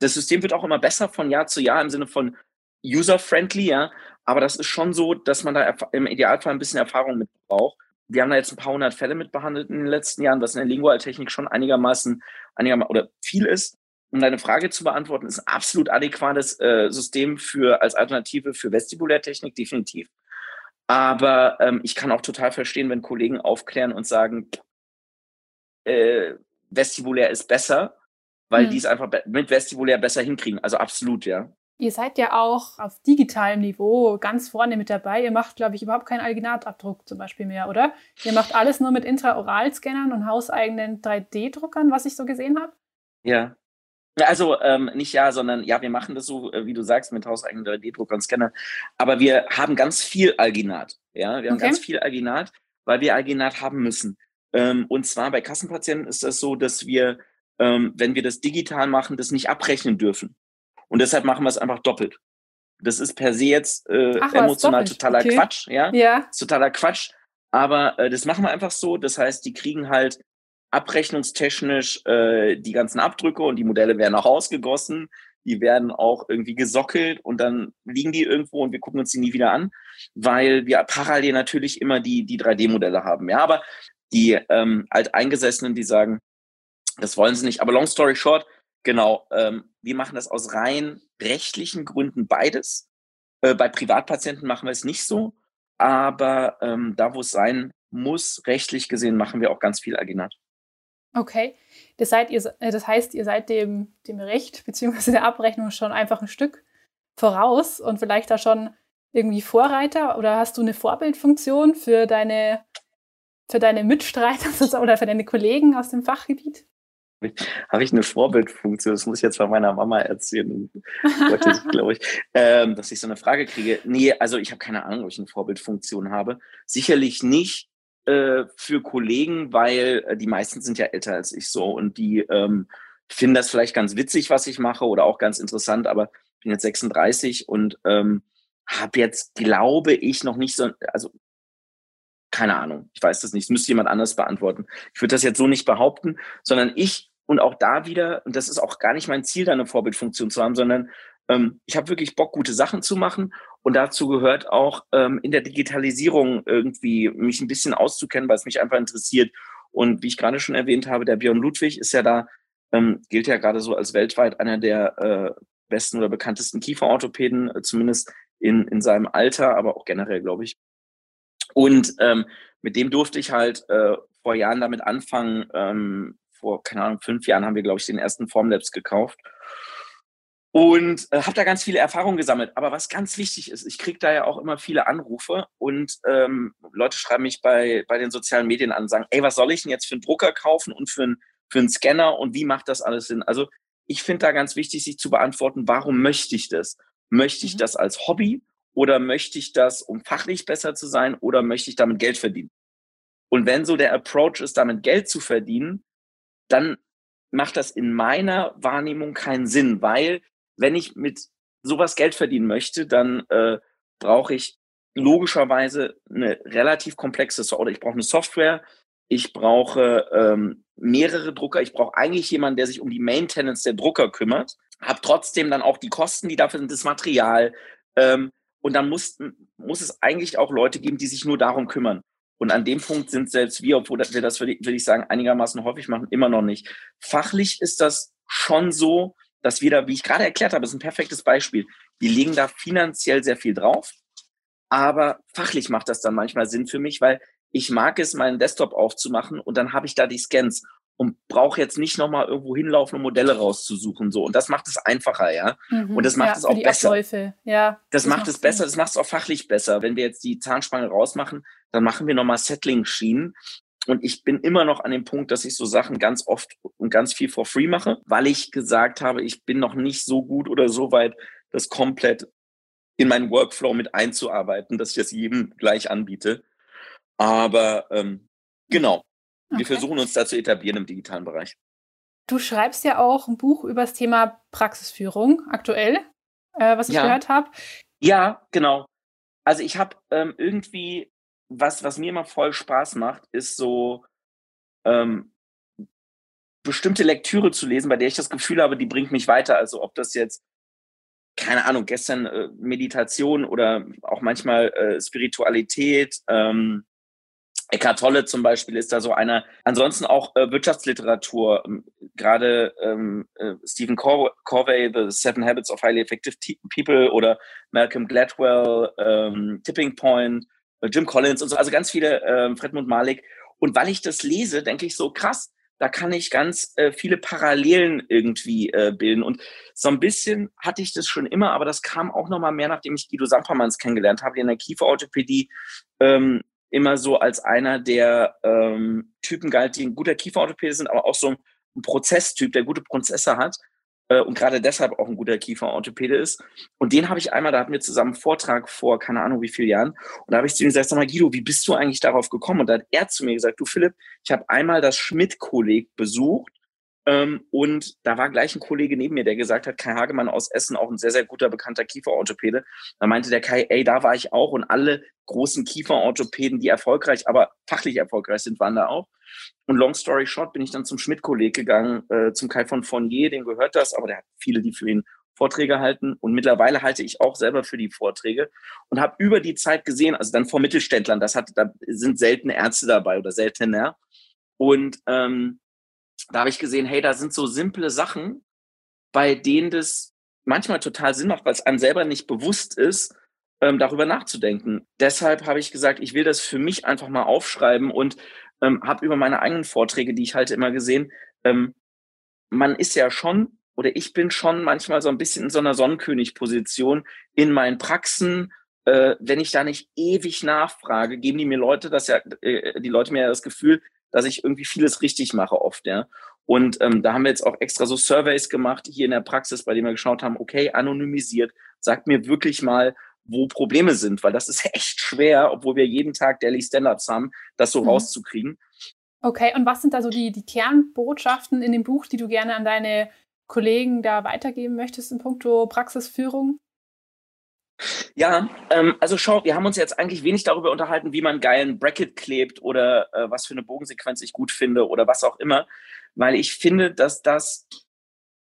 das System wird auch immer besser von Jahr zu Jahr im Sinne von user-friendly, ja. Aber das ist schon so, dass man da im Idealfall ein bisschen Erfahrung mit braucht. Wir haben da jetzt ein paar hundert Fälle mit behandelt in den letzten Jahren, was in der Lingualtechnik schon einigermaßen, einigermaßen oder viel ist. Um deine Frage zu beantworten, ist ein absolut adäquates äh, System für als Alternative für Vestibulärtechnik, definitiv. Aber ähm, ich kann auch total verstehen, wenn Kollegen aufklären und sagen, äh, vestibulär ist besser, weil mhm. die es einfach mit vestibulär besser hinkriegen. Also absolut, ja. Ihr seid ja auch auf digitalem Niveau ganz vorne mit dabei. Ihr macht, glaube ich, überhaupt keinen Alginatabdruck zum Beispiel mehr, oder? Ihr macht alles nur mit Intraoral-Scannern und hauseigenen 3D-Druckern, was ich so gesehen habe? Ja. Also ähm, nicht ja, sondern ja, wir machen das so, äh, wie du sagst, mit hauseigenen 3D-Druckern, Scanner. Aber wir haben ganz viel Alginat. Ja, wir haben okay. ganz viel Alginat, weil wir Alginat haben müssen. Ähm, und zwar bei Kassenpatienten ist das so, dass wir, ähm, wenn wir das digital machen, das nicht abrechnen dürfen. Und deshalb machen wir es einfach doppelt. Das ist per se jetzt äh, Ach, emotional totaler okay. Quatsch, ja? ja. Totaler Quatsch. Aber äh, das machen wir einfach so. Das heißt, die kriegen halt abrechnungstechnisch äh, die ganzen Abdrücke und die Modelle werden auch ausgegossen. Die werden auch irgendwie gesockelt und dann liegen die irgendwo und wir gucken uns die nie wieder an, weil wir parallel natürlich immer die, die 3D-Modelle haben. Ja, aber die ähm, Alteingesessenen, die sagen, das wollen sie nicht. Aber long story short, Genau, ähm, wir machen das aus rein rechtlichen Gründen beides. Äh, bei Privatpatienten machen wir es nicht so, aber ähm, da, wo es sein muss, rechtlich gesehen, machen wir auch ganz viel Aginat. Okay, das, seid ihr, äh, das heißt, ihr seid dem, dem Recht bzw. der Abrechnung schon einfach ein Stück voraus und vielleicht da schon irgendwie Vorreiter oder hast du eine Vorbildfunktion für deine, für deine Mitstreiter oder für deine Kollegen aus dem Fachgebiet? habe ich eine Vorbildfunktion? Das muss ich jetzt von meiner Mama erzählen, glaube ich, ähm, dass ich so eine Frage kriege. Nee, also ich habe keine Ahnung, ob ich eine Vorbildfunktion habe. Sicherlich nicht äh, für Kollegen, weil äh, die meisten sind ja älter als ich so und die ähm, finden das vielleicht ganz witzig, was ich mache oder auch ganz interessant, aber ich bin jetzt 36 und ähm, habe jetzt, glaube ich, noch nicht so, also keine Ahnung, ich weiß das nicht, das müsste jemand anders beantworten. Ich würde das jetzt so nicht behaupten, sondern ich und auch da wieder, und das ist auch gar nicht mein Ziel, da eine Vorbildfunktion zu haben, sondern ähm, ich habe wirklich Bock, gute Sachen zu machen. Und dazu gehört auch ähm, in der Digitalisierung irgendwie mich ein bisschen auszukennen, weil es mich einfach interessiert. Und wie ich gerade schon erwähnt habe, der Björn Ludwig ist ja da, ähm, gilt ja gerade so als weltweit einer der äh, besten oder bekanntesten Kieferorthopäden, äh, zumindest in, in seinem Alter, aber auch generell, glaube ich. Und ähm, mit dem durfte ich halt äh, vor Jahren damit anfangen, ähm, vor, keine Ahnung, fünf Jahren haben wir, glaube ich, den ersten Formlabs gekauft. Und äh, habe da ganz viele Erfahrungen gesammelt. Aber was ganz wichtig ist, ich kriege da ja auch immer viele Anrufe und ähm, Leute schreiben mich bei, bei den sozialen Medien an und sagen, ey, was soll ich denn jetzt für einen Drucker kaufen und für, ein, für einen Scanner und wie macht das alles Sinn? Also ich finde da ganz wichtig, sich zu beantworten, warum möchte ich das? Möchte ich mhm. das als Hobby oder möchte ich das, um fachlich besser zu sein oder möchte ich damit Geld verdienen? Und wenn so der Approach ist, damit Geld zu verdienen, dann macht das in meiner Wahrnehmung keinen Sinn, weil wenn ich mit sowas Geld verdienen möchte, dann äh, brauche ich logischerweise eine relativ komplexe. Oder ich brauche eine Software, ich brauche ähm, mehrere Drucker, ich brauche eigentlich jemanden, der sich um die Maintenance der Drucker kümmert, habe trotzdem dann auch die Kosten, die dafür sind, das Material. Ähm, und dann muss, muss es eigentlich auch Leute geben, die sich nur darum kümmern. Und an dem Punkt sind selbst wir, obwohl wir das, würde ich sagen, einigermaßen häufig machen, immer noch nicht. Fachlich ist das schon so, dass wir da, wie ich gerade erklärt habe, ist ein perfektes Beispiel. Die legen da finanziell sehr viel drauf, aber fachlich macht das dann manchmal Sinn für mich, weil ich mag es, meinen Desktop aufzumachen und dann habe ich da die Scans und brauche jetzt nicht nochmal irgendwo hinlaufen, um Modelle rauszusuchen. So. Und das macht es einfacher, ja. Mhm, und das macht ja, es auch besser. Abläufe. Ja, das, das macht es besser, das macht es auch fachlich besser. Wenn wir jetzt die Zahnspange rausmachen, dann machen wir nochmal Settling-Schienen. Und ich bin immer noch an dem Punkt, dass ich so Sachen ganz oft und ganz viel for free mache, weil ich gesagt habe, ich bin noch nicht so gut oder so weit, das komplett in meinen Workflow mit einzuarbeiten, dass ich das jedem gleich anbiete. Aber ähm, genau, Okay. Wir versuchen uns da zu etablieren im digitalen Bereich. Du schreibst ja auch ein Buch über das Thema Praxisführung aktuell, äh, was ich ja. gehört habe. Ja, genau. Also ich habe ähm, irgendwie, was, was mir immer voll Spaß macht, ist so ähm, bestimmte Lektüre zu lesen, bei der ich das Gefühl habe, die bringt mich weiter. Also ob das jetzt, keine Ahnung, gestern äh, Meditation oder auch manchmal äh, Spiritualität, ähm, Eckhart Tolle zum Beispiel ist da so einer. Ansonsten auch äh, Wirtschaftsliteratur, ähm, gerade ähm, äh, Stephen Cor Corvey, The Seven Habits of Highly Effective People oder Malcolm Gladwell, ähm, Tipping Point, Jim Collins und so, also ganz viele, äh, Fredmund Malik. Und weil ich das lese, denke ich so, krass, da kann ich ganz äh, viele Parallelen irgendwie äh, bilden. Und so ein bisschen hatte ich das schon immer, aber das kam auch noch mal mehr, nachdem ich Guido Sampermanns kennengelernt habe, der in der Kieferorthopädie ähm, immer so als einer der ähm, Typen galt, die ein guter Kieferorthopäde sind, aber auch so ein, Prozesstyp, der gute Prozesse hat und gerade deshalb auch ein guter Kieferorthopäde ist. Und den habe ich einmal, da hatten wir zusammen einen Vortrag vor, keine Ahnung wie vielen Jahren, und da habe ich zu ihm gesagt, sag mal Guido, wie bist du eigentlich darauf gekommen? Und da hat er zu mir gesagt, du Philipp, ich habe einmal das Schmidt-Kolleg besucht und da war gleich ein Kollege neben mir, der gesagt hat, Kai Hagemann aus Essen, auch ein sehr, sehr guter, bekannter Kieferorthopäde. Da meinte der Kai, ey, da war ich auch und alle großen Kieferorthopäden, die erfolgreich, aber fachlich erfolgreich sind, waren da auch. Und long story short bin ich dann zum Schmidt-Kolleg gegangen, äh, zum Kai von Fournier, den gehört das, aber der hat viele, die für ihn Vorträge halten. Und mittlerweile halte ich auch selber für die Vorträge und habe über die Zeit gesehen, also dann vor Mittelständlern, das hat, da sind seltene Ärzte dabei oder seltener. Und ähm, da habe ich gesehen, hey, da sind so simple Sachen, bei denen das manchmal total Sinn macht, weil es einem selber nicht bewusst ist, ähm, darüber nachzudenken. Deshalb habe ich gesagt, ich will das für mich einfach mal aufschreiben und ähm, habe über meine eigenen Vorträge, die ich halte, immer gesehen, ähm, man ist ja schon oder ich bin schon manchmal so ein bisschen in so einer Sonnenkönig-Position in meinen Praxen. Äh, wenn ich da nicht ewig nachfrage, geben die mir Leute das ja, äh, die Leute mir ja das Gefühl, dass ich irgendwie vieles richtig mache oft, ja. Und ähm, da haben wir jetzt auch extra so Surveys gemacht hier in der Praxis, bei denen wir geschaut haben, okay, anonymisiert, sagt mir wirklich mal, wo Probleme sind, weil das ist echt schwer, obwohl wir jeden Tag Daily Standards haben, das so mhm. rauszukriegen. Okay, und was sind da so die, die Kernbotschaften in dem Buch, die du gerne an deine Kollegen da weitergeben möchtest in puncto Praxisführung? Ja, ähm, also schau, wir haben uns jetzt eigentlich wenig darüber unterhalten, wie man geilen Bracket klebt oder äh, was für eine Bogensequenz ich gut finde oder was auch immer, weil ich finde, dass das,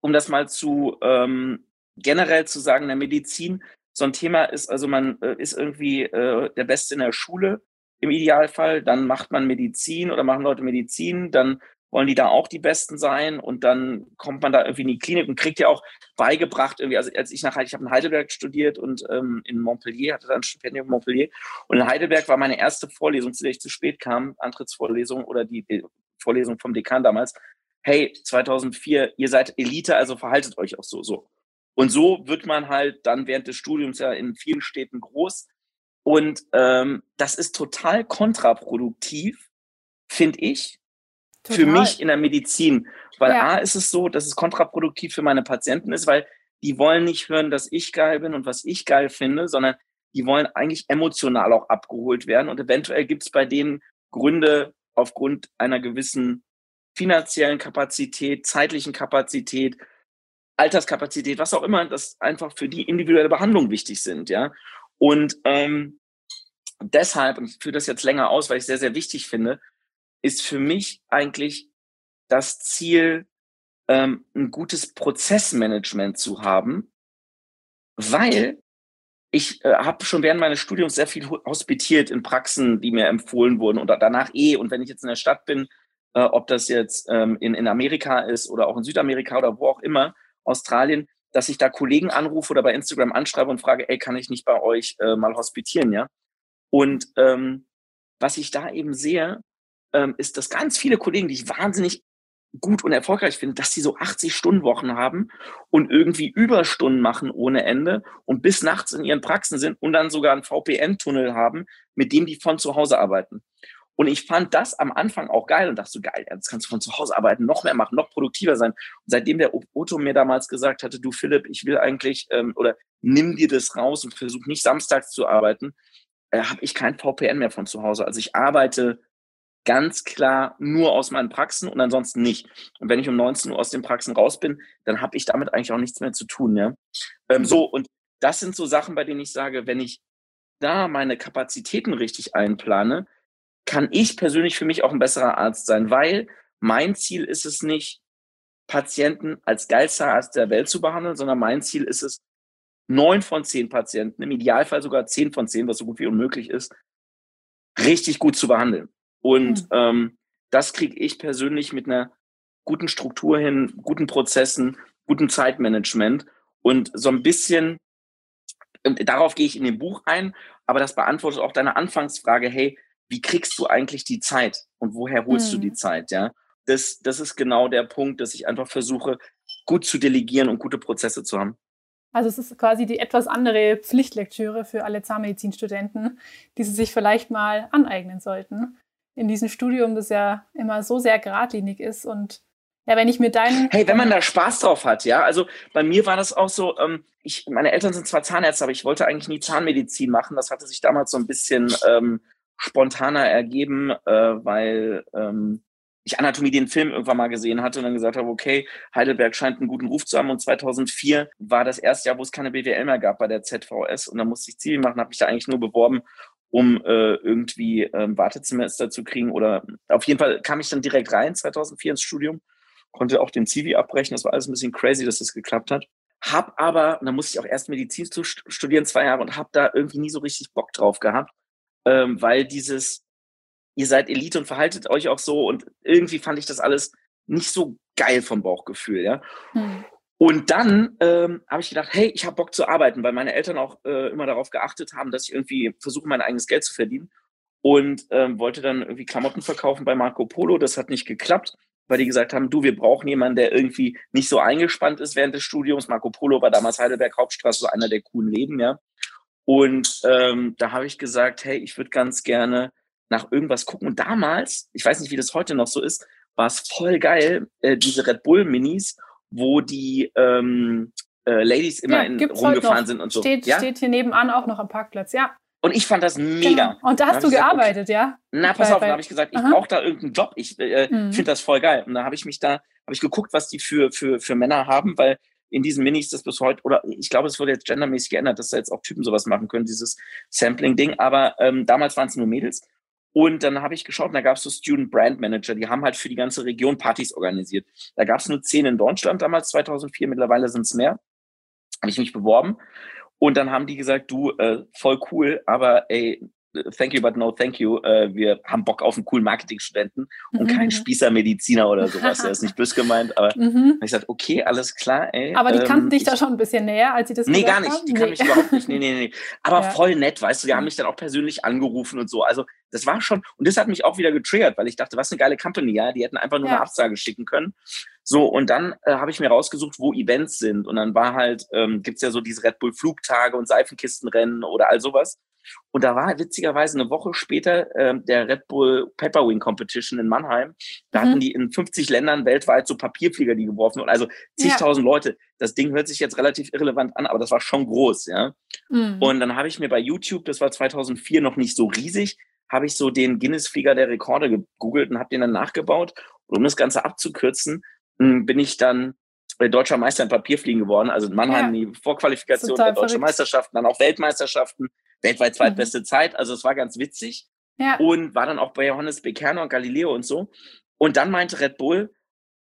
um das mal zu ähm, generell zu sagen, in der Medizin so ein Thema ist, also man äh, ist irgendwie äh, der Beste in der Schule im Idealfall, dann macht man Medizin oder machen Leute Medizin, dann wollen die da auch die Besten sein und dann kommt man da irgendwie in die Klinik und kriegt ja auch beigebracht irgendwie, also als ich nach ich habe in Heidelberg studiert und ähm, in Montpellier, hatte dann ein Stipendium in Montpellier und in Heidelberg war meine erste Vorlesung, zu der ich zu spät kam, Antrittsvorlesung oder die, Vorlesung vom Dekan damals, hey, 2004, ihr seid Elite, also verhaltet euch auch so, so. Und so wird man halt dann während des Studiums ja in vielen Städten groß. Und ähm, das ist total kontraproduktiv, finde ich, Total. für mich in der Medizin. Weil ja. A ist es so, dass es kontraproduktiv für meine Patienten ist, weil die wollen nicht hören, dass ich geil bin und was ich geil finde, sondern die wollen eigentlich emotional auch abgeholt werden. Und eventuell gibt es bei denen Gründe aufgrund einer gewissen finanziellen Kapazität, zeitlichen Kapazität, Alterskapazität, was auch immer, das einfach für die individuelle Behandlung wichtig sind, ja. Und ähm, deshalb, und ich führe das jetzt länger aus, weil ich es sehr, sehr wichtig finde, ist für mich eigentlich das Ziel, ähm, ein gutes Prozessmanagement zu haben, weil ich äh, habe schon während meines Studiums sehr viel hospitiert in Praxen, die mir empfohlen wurden und danach eh. Und wenn ich jetzt in der Stadt bin, äh, ob das jetzt ähm, in, in Amerika ist oder auch in Südamerika oder wo auch immer, Australien, dass ich da Kollegen anrufe oder bei Instagram anschreibe und frage, ey, kann ich nicht bei euch äh, mal hospitieren, ja? Und ähm, was ich da eben sehe, ähm, ist, dass ganz viele Kollegen, die ich wahnsinnig gut und erfolgreich finde, dass sie so 80-Stunden-Wochen haben und irgendwie Überstunden machen ohne Ende und bis nachts in ihren Praxen sind und dann sogar einen VPN-Tunnel haben, mit dem die von zu Hause arbeiten. Und ich fand das am Anfang auch geil und dachte so, geil, jetzt kannst du von zu Hause arbeiten, noch mehr machen, noch produktiver sein. Und seitdem der Otto mir damals gesagt hatte, du Philipp, ich will eigentlich, ähm, oder nimm dir das raus und versuch nicht samstags zu arbeiten, äh, habe ich kein VPN mehr von zu Hause. Also ich arbeite ganz klar nur aus meinen Praxen und ansonsten nicht. Und wenn ich um 19 Uhr aus den Praxen raus bin, dann habe ich damit eigentlich auch nichts mehr zu tun. Ja? Ähm, so, und das sind so Sachen, bei denen ich sage, wenn ich da meine Kapazitäten richtig einplane, kann ich persönlich für mich auch ein besserer Arzt sein, weil mein Ziel ist es nicht, Patienten als geilster Arzt der Welt zu behandeln, sondern mein Ziel ist es, neun von zehn Patienten, im Idealfall sogar zehn von zehn, was so gut wie unmöglich ist, richtig gut zu behandeln. Und mhm. ähm, das kriege ich persönlich mit einer guten Struktur hin, guten Prozessen, guten Zeitmanagement und so ein bisschen, äh, darauf gehe ich in dem Buch ein, aber das beantwortet auch deine Anfangsfrage, hey, wie kriegst du eigentlich die Zeit und woher holst mhm. du die mhm. Zeit, ja? Das, das ist genau der Punkt, dass ich einfach versuche, gut zu delegieren und gute Prozesse zu haben. Also es ist quasi die etwas andere Pflichtlektüre für alle Zahnmedizinstudenten, die sie sich vielleicht mal aneignen sollten. In diesem Studium, das ja immer so sehr geradlinig ist und ja, wenn ich mir deinen. Hey, wenn man da Spaß drauf hat, ja. Also bei mir war das auch so, ähm, ich, meine Eltern sind zwar Zahnärzte, aber ich wollte eigentlich nie Zahnmedizin machen. Das hatte sich damals so ein bisschen ähm, spontaner ergeben, äh, weil ähm, ich Anatomie den Film irgendwann mal gesehen hatte und dann gesagt habe, okay, Heidelberg scheint einen guten Ruf zu haben und 2004 war das erste Jahr, wo es keine BWL mehr gab bei der ZVS und dann musste ich Zivi machen, habe mich da eigentlich nur beworben, um äh, irgendwie ähm, Wartesemester zu kriegen oder auf jeden Fall kam ich dann direkt rein 2004 ins Studium, konnte auch den Zivi abbrechen, das war alles ein bisschen crazy, dass das geklappt hat. Hab aber, und dann musste ich auch erst Medizin studieren, zwei Jahre und hab da irgendwie nie so richtig Bock drauf gehabt, ähm, weil dieses ihr seid Elite und verhaltet euch auch so. Und irgendwie fand ich das alles nicht so geil vom Bauchgefühl, ja. Hm. Und dann ähm, habe ich gedacht, hey, ich habe Bock zu arbeiten, weil meine Eltern auch äh, immer darauf geachtet haben, dass ich irgendwie versuche, mein eigenes Geld zu verdienen. Und ähm, wollte dann irgendwie Klamotten verkaufen bei Marco Polo. Das hat nicht geklappt, weil die gesagt haben, du, wir brauchen jemanden, der irgendwie nicht so eingespannt ist während des Studiums. Marco Polo war damals Heidelberg Hauptstraße, so einer der coolen Leben, ja. Und ähm, da habe ich gesagt, hey, ich würde ganz gerne nach irgendwas gucken. Und damals, ich weiß nicht, wie das heute noch so ist, war es voll geil, äh, diese Red Bull Minis, wo die ähm, äh, Ladies immer ja, in, rumgefahren sind und so. Steht, ja? steht hier nebenan auch noch am Parkplatz, ja. Und ich fand das mega. Genau. Und da hast du gearbeitet, okay. ja? Na, pass auf, da habe ich gesagt, ich brauche da irgendeinen Job. Ich äh, mhm. finde das voll geil. Und da habe ich mich da, habe ich geguckt, was die für, für, für Männer haben, weil in diesen Minis das bis heute, oder ich glaube, es wurde jetzt gendermäßig geändert, dass da jetzt auch Typen sowas machen können, dieses Sampling-Ding. Aber ähm, damals waren es nur Mädels. Und dann habe ich geschaut, da gab es so Student Brand Manager, die haben halt für die ganze Region Partys organisiert. Da gab es nur zehn in Deutschland damals, 2004, mittlerweile sind es mehr. Habe ich mich beworben. Und dann haben die gesagt, du, äh, voll cool, aber ey, thank you, but no thank you. Äh, wir haben Bock auf einen coolen Marketingstudenten und mhm. keinen Spießer-Mediziner oder sowas. Der ist nicht böse gemeint, aber mhm. ich gesagt, okay, alles klar, ey. Aber die kannten ähm, dich da schon ein bisschen näher, als sie das Nee, gar nicht. Haben? Die nee. kannten mich überhaupt nicht. Nee, nee, nee. Aber ja. voll nett, weißt du, die haben mich dann auch persönlich angerufen und so. Also das war schon, und das hat mich auch wieder getriggert, weil ich dachte, was eine geile Company, ja. Die hätten einfach nur ja. eine Absage schicken können. So, und dann äh, habe ich mir rausgesucht, wo Events sind. Und dann war halt, ähm, gibt ja so diese Red Bull Flugtage und Seifenkistenrennen oder all sowas. Und da war witzigerweise eine Woche später äh, der Red Bull Pepperwing Competition in Mannheim. Da mhm. hatten die in 50 Ländern weltweit so Papierflieger, die geworfen wurden. Also zigtausend ja. Leute. Das Ding hört sich jetzt relativ irrelevant an, aber das war schon groß, ja. Mhm. Und dann habe ich mir bei YouTube, das war 2004 noch nicht so riesig, habe ich so den Guinness-Flieger der Rekorde gegoogelt und habe den dann nachgebaut. Und um das Ganze abzukürzen, hm, bin ich dann äh, deutscher Meister im Papierfliegen geworden. Also in Mannheim ja. die Vorqualifikation der deutschen Meisterschaften, dann auch Weltmeisterschaften weltweit zweitbeste mhm. Zeit. Also es war ganz witzig. Ja. Und war dann auch bei Johannes Bekerner und Galileo und so. Und dann meinte Red Bull,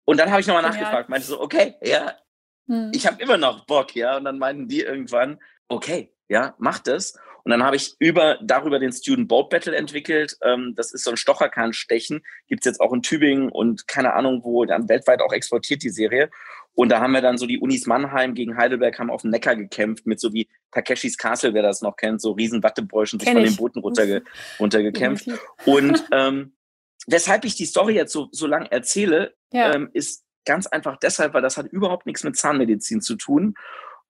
und dann habe ich nochmal nachgefragt, meinte so, okay, ja, mhm. ich habe immer noch Bock, ja. Und dann meinten die irgendwann, okay, ja, mach das. Und dann habe ich über, darüber den Student Boat Battle entwickelt. Ähm, das ist so ein Stocherkahn-Stechen. Gibt es jetzt auch in Tübingen und keine Ahnung wo, dann weltweit auch exportiert die Serie. Und da haben wir dann so die Unis Mannheim gegen Heidelberg haben auf dem Neckar gekämpft mit so wie Takeshis Castle, wer das noch kennt, so riesen Wattebräuschen sich von den Booten runterge runtergekämpft. und ähm, weshalb ich die Story jetzt so, so lang erzähle, ja. ähm, ist ganz einfach deshalb, weil das hat überhaupt nichts mit Zahnmedizin zu tun.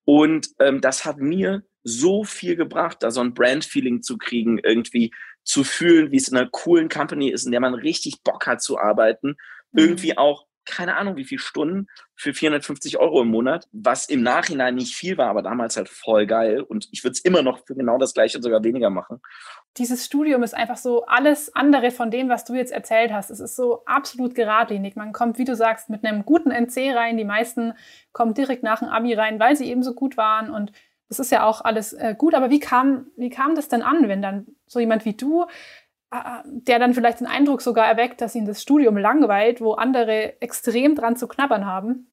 Und ähm, das hat mir so viel gebracht, da so ein Brand-Feeling zu kriegen, irgendwie zu fühlen, wie es in einer coolen Company ist, in der man richtig Bock hat zu arbeiten. Mhm. Irgendwie auch keine Ahnung, wie viele Stunden für 450 Euro im Monat, was im Nachhinein nicht viel war, aber damals halt voll geil. Und ich würde es immer noch für genau das Gleiche und sogar weniger machen. Dieses Studium ist einfach so alles andere von dem, was du jetzt erzählt hast. Es ist so absolut geradlinig. Man kommt, wie du sagst, mit einem guten NC rein. Die meisten kommen direkt nach dem Abi rein, weil sie eben so gut waren. Und das ist ja auch alles äh, gut. Aber wie kam, wie kam das denn an, wenn dann so jemand wie du der dann vielleicht den Eindruck sogar erweckt, dass ihn das Studium langweilt, wo andere extrem dran zu knabbern haben.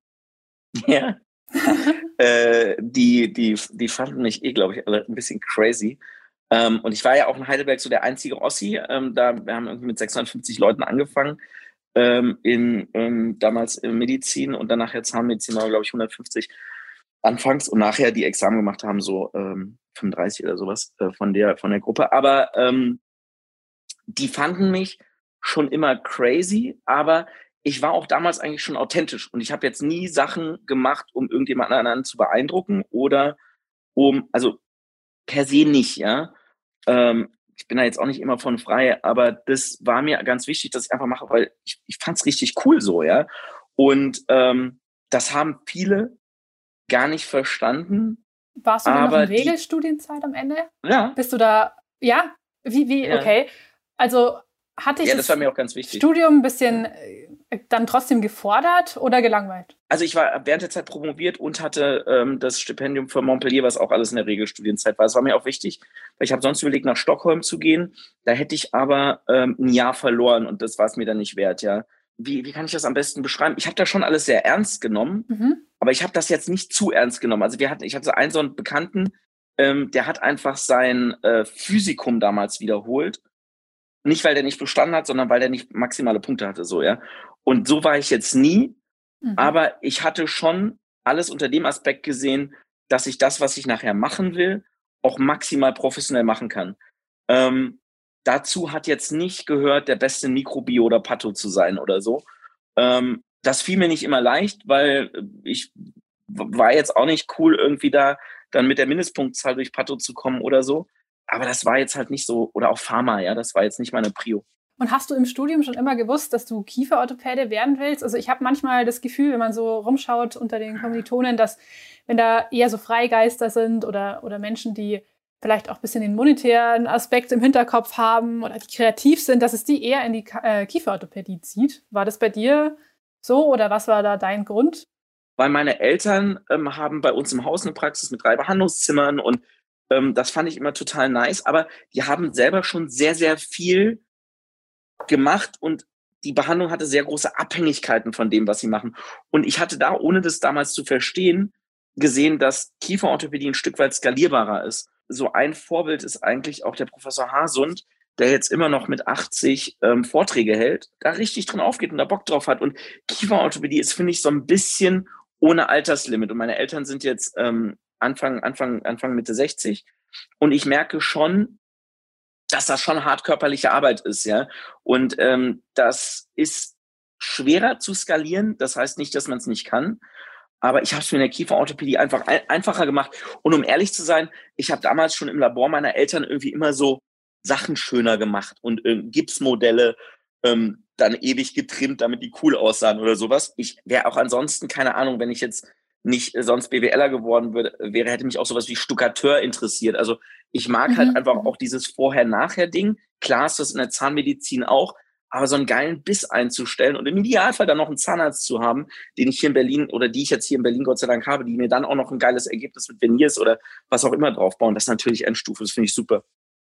Ja. äh, die, die, die fanden mich eh, glaube ich, alle ein bisschen crazy. Ähm, und ich war ja auch in Heidelberg so der einzige Ossi. Ähm, da, wir haben irgendwie mit 650 Leuten angefangen, ähm, in, damals in Medizin und danach jetzt haben Zahnmedizin, glaube ich, 150 anfangs und nachher die Examen gemacht haben, so 35 ähm, oder sowas äh, von, der, von der Gruppe. Aber ähm, die fanden mich schon immer crazy, aber ich war auch damals eigentlich schon authentisch und ich habe jetzt nie Sachen gemacht, um irgendjemand anderen zu beeindrucken oder um, also per se nicht, ja. Ähm, ich bin da jetzt auch nicht immer von frei, aber das war mir ganz wichtig, dass ich einfach mache, weil ich, ich fand es richtig cool so, ja. Und ähm, das haben viele gar nicht verstanden. Warst du aber noch in Regelstudienzeit am Ende? Ja. Bist du da, ja? Wie, wie, ja. okay. Also hatte ich ja, das, das war mir auch ganz wichtig. Studium ein bisschen äh, dann trotzdem gefordert oder gelangweilt? Also ich war während der Zeit promoviert und hatte ähm, das Stipendium für Montpellier, was auch alles in der Regelstudienzeit war. Das war mir auch wichtig, weil ich habe sonst überlegt, nach Stockholm zu gehen. Da hätte ich aber ähm, ein Jahr verloren und das war es mir dann nicht wert, ja. Wie, wie kann ich das am besten beschreiben? Ich habe da schon alles sehr ernst genommen, mhm. aber ich habe das jetzt nicht zu ernst genommen. Also wir hatten, ich hatte einen so einen Bekannten, ähm, der hat einfach sein äh, Physikum damals wiederholt nicht, weil der nicht bestanden hat, sondern weil der nicht maximale Punkte hatte, so, ja. Und so war ich jetzt nie. Mhm. Aber ich hatte schon alles unter dem Aspekt gesehen, dass ich das, was ich nachher machen will, auch maximal professionell machen kann. Ähm, dazu hat jetzt nicht gehört, der beste Mikrobio oder Patho zu sein oder so. Ähm, das fiel mir nicht immer leicht, weil ich war jetzt auch nicht cool, irgendwie da dann mit der Mindestpunktzahl durch Patho zu kommen oder so aber das war jetzt halt nicht so, oder auch Pharma, ja, das war jetzt nicht meine Prio. Und hast du im Studium schon immer gewusst, dass du Kieferorthopäde werden willst? Also ich habe manchmal das Gefühl, wenn man so rumschaut unter den Kommilitonen, dass wenn da eher so Freigeister sind oder, oder Menschen, die vielleicht auch ein bisschen den monetären Aspekt im Hinterkopf haben oder die kreativ sind, dass es die eher in die äh, Kieferorthopädie zieht. War das bei dir so oder was war da dein Grund? Weil meine Eltern ähm, haben bei uns im Haus eine Praxis mit drei Behandlungszimmern und ähm, das fand ich immer total nice. Aber die haben selber schon sehr, sehr viel gemacht und die Behandlung hatte sehr große Abhängigkeiten von dem, was sie machen. Und ich hatte da, ohne das damals zu verstehen, gesehen, dass Kieferorthopädie ein Stück weit skalierbarer ist. So ein Vorbild ist eigentlich auch der Professor Hasund, der jetzt immer noch mit 80 ähm, Vorträge hält, da richtig drin aufgeht und da Bock drauf hat. Und Kieferorthopädie ist, finde ich, so ein bisschen ohne Alterslimit. Und meine Eltern sind jetzt ähm, Anfang, Anfang, Anfang Mitte 60. Und ich merke schon, dass das schon hart körperliche Arbeit ist, ja. Und ähm, das ist schwerer zu skalieren. Das heißt nicht, dass man es nicht kann. Aber ich habe es mir in der Kieferorthopädie einfach ein, einfacher gemacht. Und um ehrlich zu sein, ich habe damals schon im Labor meiner Eltern irgendwie immer so Sachen schöner gemacht und äh, Gipsmodelle ähm, dann ewig getrimmt, damit die cool aussahen oder sowas. Ich wäre auch ansonsten, keine Ahnung, wenn ich jetzt nicht sonst BWLer geworden wäre, hätte mich auch sowas wie Stuckateur interessiert. Also ich mag halt mhm. halt einfach auch dieses Vorher-Nachher-Ding. Klar ist das in der Zahnmedizin auch, aber so einen geilen Biss einzustellen und im Idealfall dann noch einen Zahnarzt zu haben, den ich hier in Berlin oder die ich jetzt hier in Berlin Gott sei Dank habe, die mir dann auch noch ein geiles Ergebnis mit Veneers oder was auch immer draufbauen, das ist natürlich Endstufe, das finde ich super.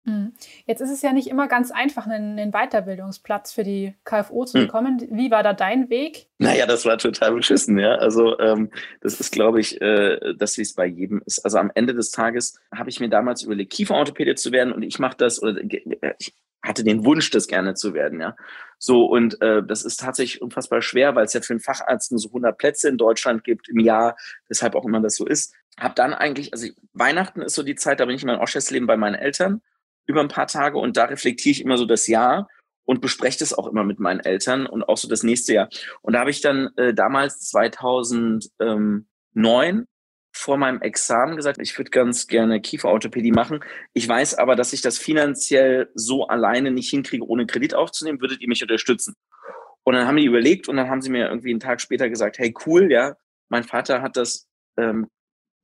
Mhm. Jetzt ist es ja nicht immer ganz einfach, einen, einen Weiterbildungsplatz für die KFO zu hm. bekommen. Hm. Wie war da dein Weg? Naja, das war total beschissen, ja. Also ähm, das ist, glaube ich, äh, dass wie es bei jedem ist. Also am Ende des Tages habe ich mir damals überlegt, Kieferorthopäde zu werden und ich mache das oder äh, ich hatte den Wunsch, das gerne zu werden, ja. So und äh, das ist tatsächlich unfassbar schwer, weil es ja für einen Facharzt nur so 100 Plätze in Deutschland gibt im Jahr, weshalb auch immer das so ist. Hab dann eigentlich, also Weihnachten ist so die Zeit, da bin ich in meinem Oschersleben bei meinen Eltern über ein paar Tage und da reflektiere ich immer so das Jahr und bespreche das auch immer mit meinen Eltern und auch so das nächste Jahr. Und da habe ich dann äh, damals 2009 vor meinem Examen gesagt, ich würde ganz gerne Kieferorthopädie machen. Ich weiß aber, dass ich das finanziell so alleine nicht hinkriege, ohne Kredit aufzunehmen. Würdet ihr mich unterstützen? Und dann haben die überlegt und dann haben sie mir irgendwie einen Tag später gesagt, hey, cool, ja, mein Vater hat das ähm,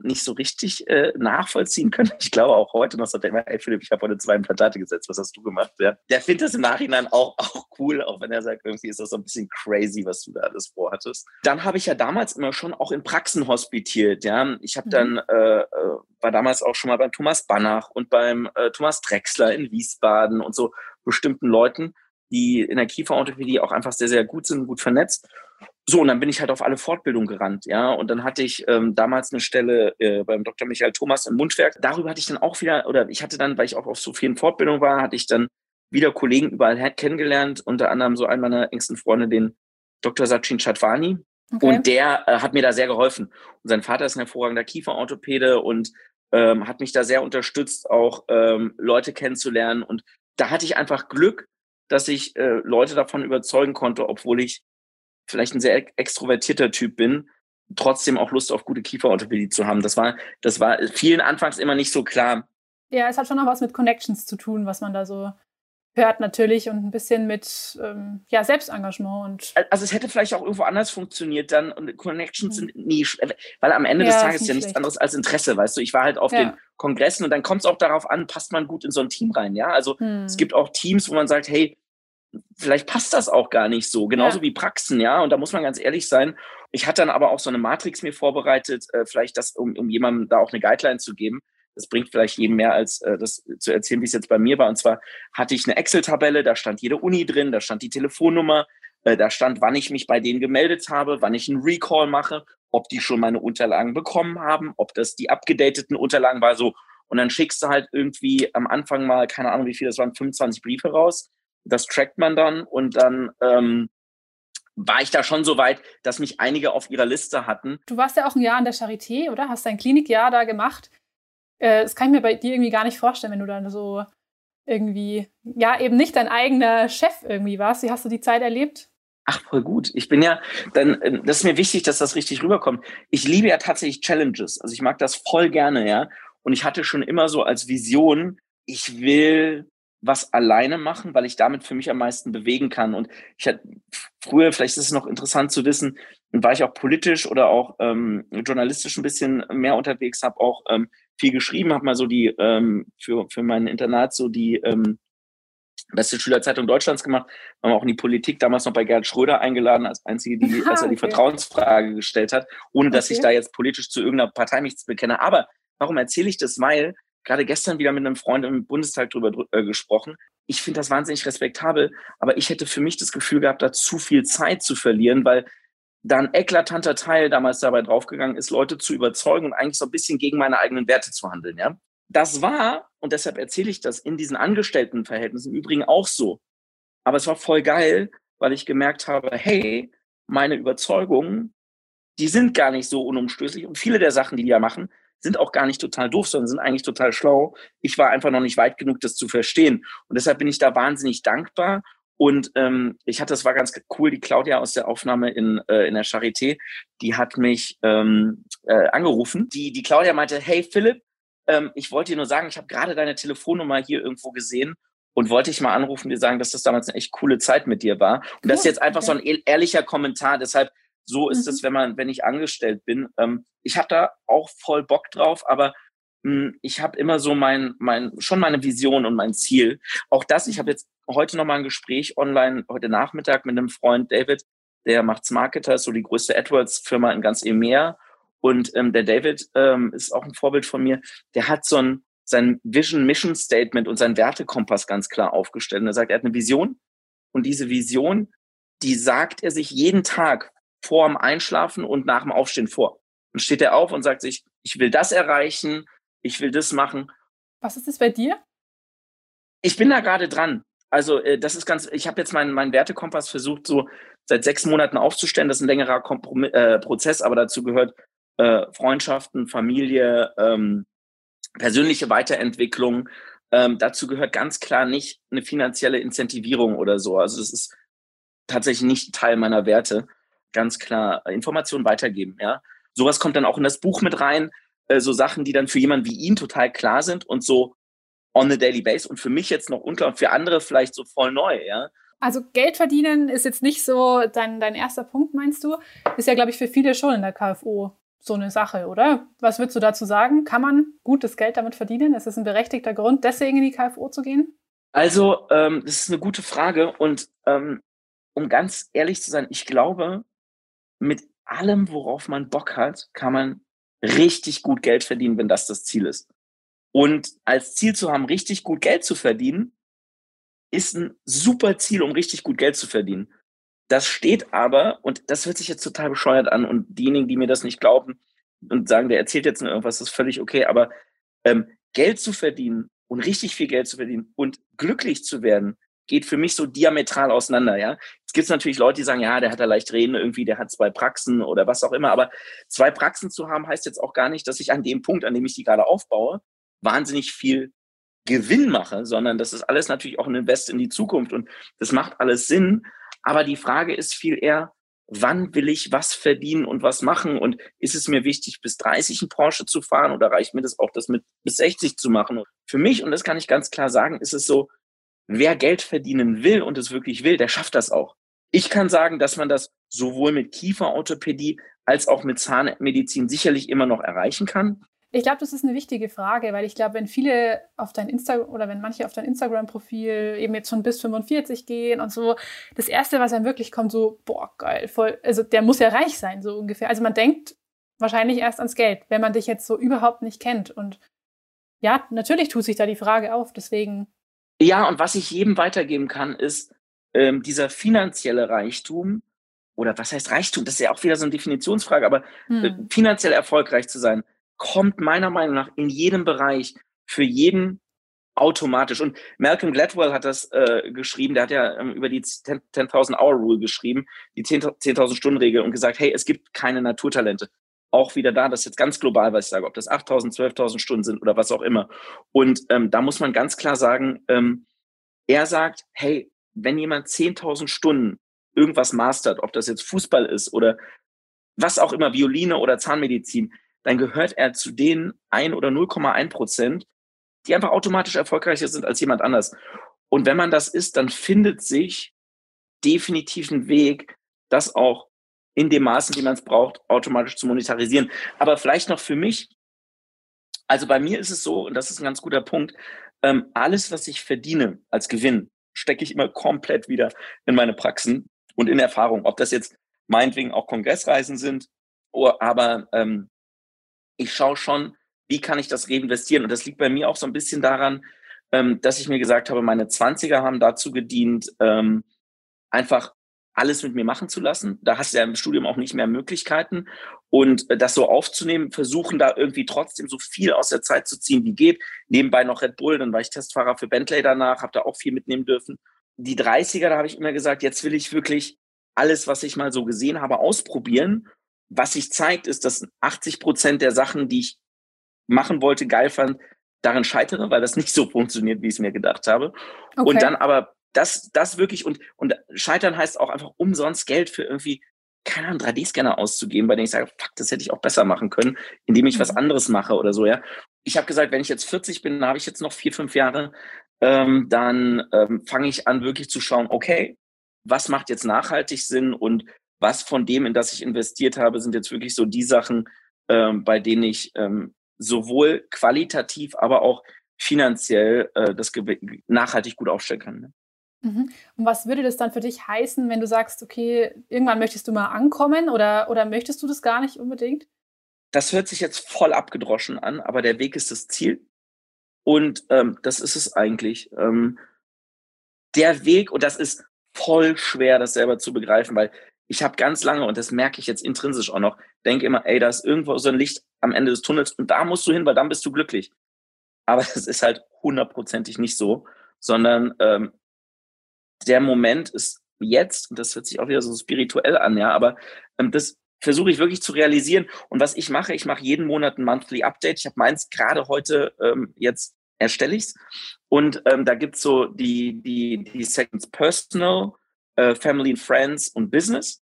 nicht so richtig äh, nachvollziehen können. Ich glaube auch heute noch, sagt er immer, ey Philipp, ich habe heute zwei Implantate gesetzt, was hast du gemacht? Ja? Der findet das im Nachhinein auch, auch cool, auch wenn er sagt, irgendwie ist das so ein bisschen crazy, was du da alles vorhattest. Dann habe ich ja damals immer schon auch in Praxen hospitiert. Ja? Ich habe mhm. dann, äh, äh, war damals auch schon mal beim Thomas Banach und beim äh, Thomas Drexler in Wiesbaden und so bestimmten Leuten, die in der Kieferorthopädie auch einfach sehr, sehr gut sind, gut vernetzt. So, und dann bin ich halt auf alle Fortbildungen gerannt, ja. Und dann hatte ich ähm, damals eine Stelle äh, beim Dr. Michael Thomas im Mundwerk. Darüber hatte ich dann auch wieder, oder ich hatte dann, weil ich auch auf so vielen Fortbildungen war, hatte ich dann wieder Kollegen überall kennengelernt, unter anderem so einen meiner engsten Freunde, den Dr. Sachin Chatwani. Okay. Und der äh, hat mir da sehr geholfen. Und sein Vater ist ein hervorragender Kieferorthopäde und ähm, hat mich da sehr unterstützt, auch ähm, Leute kennenzulernen. Und da hatte ich einfach Glück, dass ich äh, Leute davon überzeugen konnte, obwohl ich vielleicht ein sehr extrovertierter Typ bin, trotzdem auch Lust auf gute Kieferorthopädie zu haben. Das war, das war vielen anfangs immer nicht so klar. Ja, es hat schon noch was mit Connections zu tun, was man da so hört natürlich und ein bisschen mit ähm, ja, Selbstengagement. Und also es hätte vielleicht auch irgendwo anders funktioniert dann und Connections mhm. sind nie, weil am Ende ja, des Tages ist ja nichts anderes als Interesse, weißt du. Ich war halt auf ja. den Kongressen und dann kommt es auch darauf an, passt man gut in so ein Team rein, ja. Also mhm. es gibt auch Teams, wo man sagt, hey, vielleicht passt das auch gar nicht so, genauso ja. wie Praxen, ja. Und da muss man ganz ehrlich sein. Ich hatte dann aber auch so eine Matrix mir vorbereitet, äh, vielleicht das, um, um jemandem da auch eine Guideline zu geben. Das bringt vielleicht jedem mehr, als äh, das zu erzählen, wie es jetzt bei mir war. Und zwar hatte ich eine Excel-Tabelle, da stand jede Uni drin, da stand die Telefonnummer, äh, da stand, wann ich mich bei denen gemeldet habe, wann ich einen Recall mache, ob die schon meine Unterlagen bekommen haben, ob das die abgedateten Unterlagen war, so. Und dann schickst du halt irgendwie am Anfang mal, keine Ahnung, wie viel das waren, 25 Briefe raus das trackt man dann und dann ähm, war ich da schon so weit, dass mich einige auf ihrer Liste hatten. Du warst ja auch ein Jahr an der Charité, oder? Hast dein Klinikjahr da gemacht. Äh, das kann ich mir bei dir irgendwie gar nicht vorstellen, wenn du dann so irgendwie, ja, eben nicht dein eigener Chef irgendwie warst. Wie hast du die Zeit erlebt? Ach, voll gut. Ich bin ja, dann, ähm, das ist mir wichtig, dass das richtig rüberkommt. Ich liebe ja tatsächlich Challenges. Also ich mag das voll gerne, ja. Und ich hatte schon immer so als Vision, ich will was alleine machen, weil ich damit für mich am meisten bewegen kann. Und ich hatte früher, vielleicht ist es noch interessant zu wissen, war ich auch politisch oder auch ähm, journalistisch ein bisschen mehr unterwegs, habe auch ähm, viel geschrieben, habe mal so die ähm, für, für mein Internat so die ähm, beste Schülerzeitung Deutschlands gemacht, haben auch in die Politik damals noch bei Gerhard Schröder eingeladen, als einzige, die, als er die Vertrauensfrage gestellt hat, ohne dass okay. ich da jetzt politisch zu irgendeiner Partei nichts bekenne. Aber warum erzähle ich das? Weil gerade gestern wieder mit einem Freund im Bundestag drüber äh, gesprochen. Ich finde das wahnsinnig respektabel, aber ich hätte für mich das Gefühl gehabt, da zu viel Zeit zu verlieren, weil da ein eklatanter Teil damals dabei draufgegangen ist, Leute zu überzeugen und eigentlich so ein bisschen gegen meine eigenen Werte zu handeln. Ja? Das war, und deshalb erzähle ich das, in diesen Angestelltenverhältnissen im Übrigen auch so. Aber es war voll geil, weil ich gemerkt habe, hey, meine Überzeugungen, die sind gar nicht so unumstößlich und viele der Sachen, die die ja machen, sind auch gar nicht total doof, sondern sind eigentlich total schlau. Ich war einfach noch nicht weit genug, das zu verstehen. Und deshalb bin ich da wahnsinnig dankbar. Und ähm, ich hatte, das war ganz cool, die Claudia aus der Aufnahme in, äh, in der Charité, die hat mich ähm, äh, angerufen. Die, die Claudia meinte, hey Philipp, ähm, ich wollte dir nur sagen, ich habe gerade deine Telefonnummer hier irgendwo gesehen und wollte ich mal anrufen, dir sagen, dass das damals eine echt coole Zeit mit dir war. Und cool, das ist jetzt einfach okay. so ein ehrlicher Kommentar. Deshalb so ist es, mhm. wenn man, wenn ich angestellt bin. Ähm, ich habe da auch voll Bock drauf, aber mh, hm, ich habe immer so mein, mein, schon meine Vision und mein Ziel. Auch das, ich habe mhm. jetzt heute noch mal ein Gespräch online, heute Nachmittag mit einem Freund David, der macht Marketer, ist so die größte AdWords-Firma in ganz EMEA. Und ähm, der David ähm, ist auch ein Vorbild von mir. Der hat so ein sein Vision Mission Statement und sein Wertekompass ganz klar aufgestellt. Und er sagt, er hat eine Vision und diese Vision, die sagt er sich jeden Tag vor dem Einschlafen und nach dem Aufstehen vor. Dann steht er auf und sagt sich, ich will das erreichen, ich will das machen. Was ist das bei dir? Ich bin da gerade dran. Also äh, das ist ganz, ich habe jetzt meinen mein Wertekompass versucht, so seit sechs Monaten aufzustellen. Das ist ein längerer Komprom äh, Prozess, aber dazu gehört äh, Freundschaften, Familie, ähm, persönliche Weiterentwicklung. Ähm, dazu gehört ganz klar nicht eine finanzielle Incentivierung oder so. Also das ist tatsächlich nicht Teil meiner Werte ganz klar Informationen weitergeben. Ja, sowas kommt dann auch in das Buch mit rein. Äh, so Sachen, die dann für jemanden wie ihn total klar sind und so on a daily base und für mich jetzt noch unklar und für andere vielleicht so voll neu. Ja, Also Geld verdienen ist jetzt nicht so dein, dein erster Punkt, meinst du? Ist ja, glaube ich, für viele schon in der KFO so eine Sache, oder? Was würdest du dazu sagen? Kann man gutes Geld damit verdienen? Ist es ein berechtigter Grund, deswegen in die KFO zu gehen? Also, ähm, das ist eine gute Frage. Und ähm, um ganz ehrlich zu sein, ich glaube, mit allem, worauf man Bock hat, kann man richtig gut Geld verdienen, wenn das das Ziel ist. Und als Ziel zu haben, richtig gut Geld zu verdienen, ist ein super Ziel, um richtig gut Geld zu verdienen. Das steht aber, und das hört sich jetzt total bescheuert an, und diejenigen, die mir das nicht glauben und sagen, der erzählt jetzt nur irgendwas, ist völlig okay, aber ähm, Geld zu verdienen und richtig viel Geld zu verdienen und glücklich zu werden, geht für mich so diametral auseinander, ja. Jetzt gibt natürlich Leute, die sagen, ja, der hat da leicht reden, irgendwie, der hat zwei Praxen oder was auch immer, aber zwei Praxen zu haben, heißt jetzt auch gar nicht, dass ich an dem Punkt, an dem ich die gerade aufbaue, wahnsinnig viel Gewinn mache, sondern das ist alles natürlich auch ein Invest in die Zukunft und das macht alles Sinn. Aber die Frage ist viel eher, wann will ich was verdienen und was machen? Und ist es mir wichtig, bis 30 einen Porsche zu fahren oder reicht mir das auch, das mit bis 60 zu machen? Für mich, und das kann ich ganz klar sagen, ist es so, wer Geld verdienen will und es wirklich will, der schafft das auch. Ich kann sagen, dass man das sowohl mit Kieferorthopädie als auch mit Zahnmedizin sicherlich immer noch erreichen kann. Ich glaube, das ist eine wichtige Frage, weil ich glaube, wenn viele auf dein Instagram oder wenn manche auf dein Instagram-Profil eben jetzt schon bis 45 gehen und so, das erste, was einem wirklich kommt, so, boah, geil, voll, also der muss ja reich sein, so ungefähr. Also man denkt wahrscheinlich erst ans Geld, wenn man dich jetzt so überhaupt nicht kennt. Und ja, natürlich tut sich da die Frage auf, deswegen. Ja, und was ich jedem weitergeben kann, ist ähm, dieser finanzielle Reichtum, oder was heißt Reichtum? Das ist ja auch wieder so eine Definitionsfrage, aber hm. äh, finanziell erfolgreich zu sein kommt meiner Meinung nach in jedem Bereich für jeden automatisch. Und Malcolm Gladwell hat das äh, geschrieben, der hat ja ähm, über die 10.000 Hour Rule geschrieben, die 10.000 Stunden Regel und gesagt, hey, es gibt keine Naturtalente. Auch wieder da, das ist jetzt ganz global, was ich sage, ob das 8.000, 12.000 Stunden sind oder was auch immer. Und ähm, da muss man ganz klar sagen, ähm, er sagt, hey, wenn jemand 10.000 Stunden irgendwas mastert, ob das jetzt Fußball ist oder was auch immer, Violine oder Zahnmedizin, dann gehört er zu den ein oder 0,1 Prozent, die einfach automatisch erfolgreicher sind als jemand anders. Und wenn man das ist, dann findet sich definitiv ein Weg, das auch in dem Maßen, die man es braucht, automatisch zu monetarisieren. Aber vielleicht noch für mich, also bei mir ist es so, und das ist ein ganz guter Punkt, ähm, alles, was ich verdiene als Gewinn, stecke ich immer komplett wieder in meine Praxen und in Erfahrung. Ob das jetzt meinetwegen auch Kongressreisen sind, oder, aber ähm, ich schaue schon, wie kann ich das reinvestieren? Und das liegt bei mir auch so ein bisschen daran, ähm, dass ich mir gesagt habe, meine 20er haben dazu gedient, ähm, einfach alles mit mir machen zu lassen. Da hast du ja im Studium auch nicht mehr Möglichkeiten. Und äh, das so aufzunehmen, versuchen da irgendwie trotzdem so viel aus der Zeit zu ziehen, wie geht. Nebenbei noch Red Bull, dann war ich Testfahrer für Bentley danach, habe da auch viel mitnehmen dürfen. Die 30er, da habe ich immer gesagt, jetzt will ich wirklich alles, was ich mal so gesehen habe, ausprobieren was sich zeigt, ist, dass 80 Prozent der Sachen, die ich machen wollte, geil fand, darin scheitere, weil das nicht so funktioniert, wie ich es mir gedacht habe. Okay. Und dann aber das, das wirklich und, und scheitern heißt auch einfach umsonst Geld für irgendwie, keine Ahnung, 3D-Scanner auszugeben, bei denen ich sage, fuck, das hätte ich auch besser machen können, indem ich mhm. was anderes mache oder so, ja. Ich habe gesagt, wenn ich jetzt 40 bin, dann habe ich jetzt noch vier, fünf Jahre, ähm, dann ähm, fange ich an, wirklich zu schauen, okay, was macht jetzt nachhaltig Sinn und was von dem, in das ich investiert habe, sind jetzt wirklich so die Sachen, ähm, bei denen ich ähm, sowohl qualitativ, aber auch finanziell äh, das nachhaltig gut aufstellen kann. Ne? Mhm. Und was würde das dann für dich heißen, wenn du sagst, okay, irgendwann möchtest du mal ankommen oder, oder möchtest du das gar nicht unbedingt? Das hört sich jetzt voll abgedroschen an, aber der Weg ist das Ziel. Und ähm, das ist es eigentlich. Ähm, der Weg, und das ist voll schwer, das selber zu begreifen, weil ich habe ganz lange, und das merke ich jetzt intrinsisch auch noch, denke immer, ey, da ist irgendwo so ein Licht am Ende des Tunnels und da musst du hin, weil dann bist du glücklich. Aber es ist halt hundertprozentig nicht so, sondern ähm, der Moment ist jetzt, und das hört sich auch wieder so spirituell an, ja, aber ähm, das versuche ich wirklich zu realisieren. Und was ich mache, ich mache jeden Monat ein Monthly Update. Ich habe meins gerade heute ähm, jetzt erstelle ich's. Und ähm, da gibt's so die, die, die Seconds Personal, äh, Family and Friends und Business.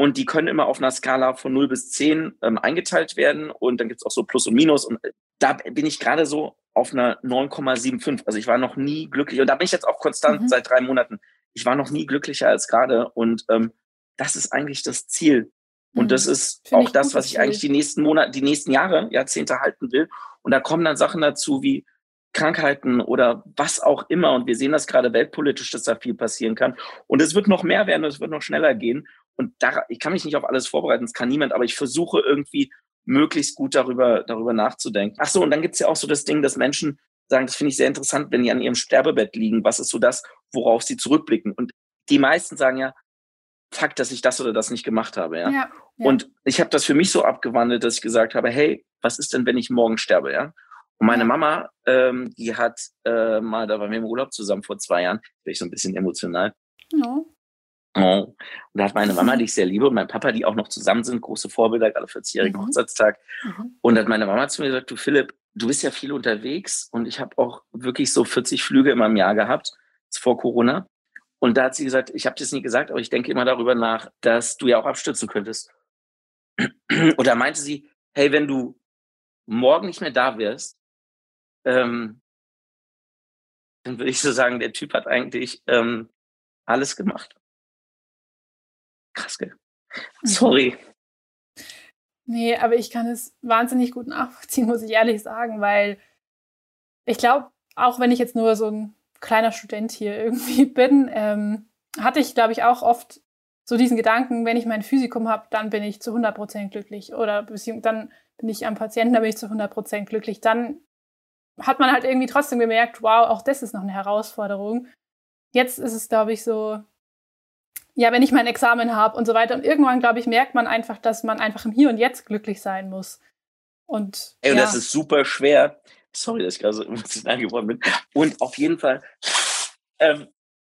Und die können immer auf einer Skala von 0 bis 10 ähm, eingeteilt werden. Und dann gibt's auch so Plus und Minus. Und äh, da bin ich gerade so auf einer 9,75. Also ich war noch nie glücklich. Und da bin ich jetzt auch konstant mhm. seit drei Monaten. ich war noch nie glücklicher als gerade. Und ähm, das ist eigentlich das Ziel. Und mhm. das ist Find auch das, was ich eigentlich die nächsten Monate, die nächsten Jahre, Jahrzehnte halten will. Und da kommen dann Sachen dazu wie Krankheiten oder was auch immer. Und wir sehen das gerade weltpolitisch, dass da viel passieren kann. Und es wird noch mehr werden, es wird noch schneller gehen. Und da, ich kann mich nicht auf alles vorbereiten, es kann niemand, aber ich versuche irgendwie möglichst gut darüber, darüber nachzudenken. Ach so, und dann gibt's ja auch so das Ding, dass Menschen sagen, das finde ich sehr interessant, wenn die an ihrem Sterbebett liegen, was ist so das, worauf sie zurückblicken? Und die meisten sagen ja, Fakt, dass ich das oder das nicht gemacht habe, ja. ja, ja. Und ich habe das für mich so abgewandelt, dass ich gesagt habe, hey, was ist denn, wenn ich morgen sterbe, ja? Und meine Mama, ähm, die hat äh, mal, da waren wir im Urlaub zusammen vor zwei Jahren, bin ich so ein bisschen emotional. Ja. Oh. Und da hat meine Mama, die ich sehr liebe, und mein Papa, die auch noch zusammen sind, große Vorbilder, gerade 40-jährigen mhm. Hochzeitstag. Mhm. Und da hat meine Mama zu mir gesagt, du Philipp, du bist ja viel unterwegs und ich habe auch wirklich so 40 Flüge in meinem Jahr gehabt, vor Corona. Und da hat sie gesagt, ich habe das nie gesagt, aber ich denke immer darüber nach, dass du ja auch abstürzen könntest. Und da meinte sie, hey, wenn du morgen nicht mehr da wirst, ähm, dann würde ich so sagen, der Typ hat eigentlich ähm, alles gemacht. Krass, gell? Mhm. Sorry. Nee, aber ich kann es wahnsinnig gut nachvollziehen, muss ich ehrlich sagen, weil ich glaube, auch wenn ich jetzt nur so ein kleiner Student hier irgendwie bin, ähm, hatte ich, glaube ich, auch oft so diesen Gedanken, wenn ich mein Physikum habe, dann bin ich zu 100% glücklich. Oder dann bin ich am Patienten, dann bin ich zu 100% glücklich. Dann hat man halt irgendwie trotzdem gemerkt, wow, auch das ist noch eine Herausforderung. Jetzt ist es, glaube ich, so, ja, wenn ich mein Examen habe und so weiter. Und irgendwann, glaube ich, merkt man einfach, dass man einfach im Hier und Jetzt glücklich sein muss. Und, Ey, und ja. das ist super schwer. Sorry, dass ich gerade so emotional geworden bin. Und auf jeden Fall, ähm,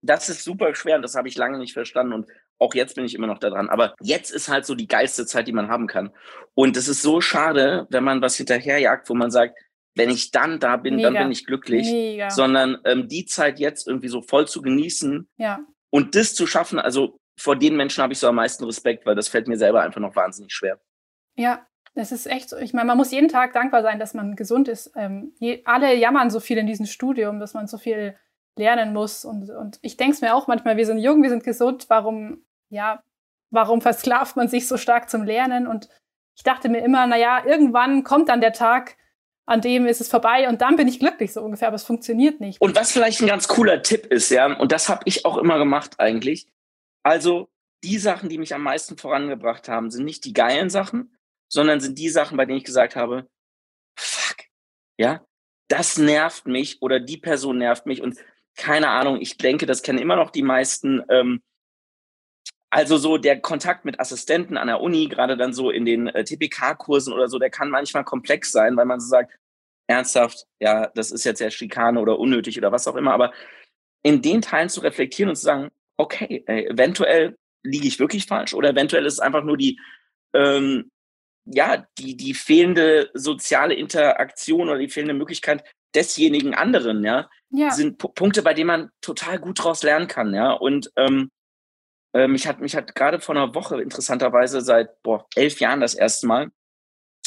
das ist super schwer und das habe ich lange nicht verstanden. Und auch jetzt bin ich immer noch da dran. Aber jetzt ist halt so die geilste Zeit, die man haben kann. Und es ist so schade, wenn man was hinterherjagt, wo man sagt, wenn ich dann da bin, Mega. dann bin ich glücklich. Mega. Sondern ähm, die Zeit jetzt irgendwie so voll zu genießen ja. Und das zu schaffen, also vor den Menschen habe ich so am meisten Respekt, weil das fällt mir selber einfach noch wahnsinnig schwer. Ja, das ist echt so. Ich meine, man muss jeden Tag dankbar sein, dass man gesund ist. Ähm, je, alle jammern so viel in diesem Studium, dass man so viel lernen muss. Und, und ich denke es mir auch manchmal, wir sind jung, wir sind gesund, warum, ja, warum versklavt man sich so stark zum Lernen? Und ich dachte mir immer, naja, irgendwann kommt dann der Tag, an dem ist es vorbei und dann bin ich glücklich, so ungefähr, aber es funktioniert nicht. Und was vielleicht ein ganz cooler Tipp ist, ja, und das habe ich auch immer gemacht eigentlich. Also die Sachen, die mich am meisten vorangebracht haben, sind nicht die geilen Sachen, sondern sind die Sachen, bei denen ich gesagt habe, fuck, ja, das nervt mich oder die Person nervt mich und keine Ahnung, ich denke, das kennen immer noch die meisten. Ähm, also so der Kontakt mit Assistenten an der Uni, gerade dann so in den äh, TPK-Kursen oder so, der kann manchmal komplex sein, weil man so sagt, ernsthaft, ja, das ist jetzt ja Schikane oder unnötig oder was auch immer, aber in den Teilen zu reflektieren und zu sagen, okay, ey, eventuell liege ich wirklich falsch oder eventuell ist es einfach nur die, ähm, ja, die, die fehlende soziale Interaktion oder die fehlende Möglichkeit desjenigen anderen, ja, ja. sind P Punkte, bei denen man total gut draus lernen kann, ja. Und ähm, äh, mich hat mich hat gerade vor einer Woche interessanterweise seit boah, elf Jahren das erste Mal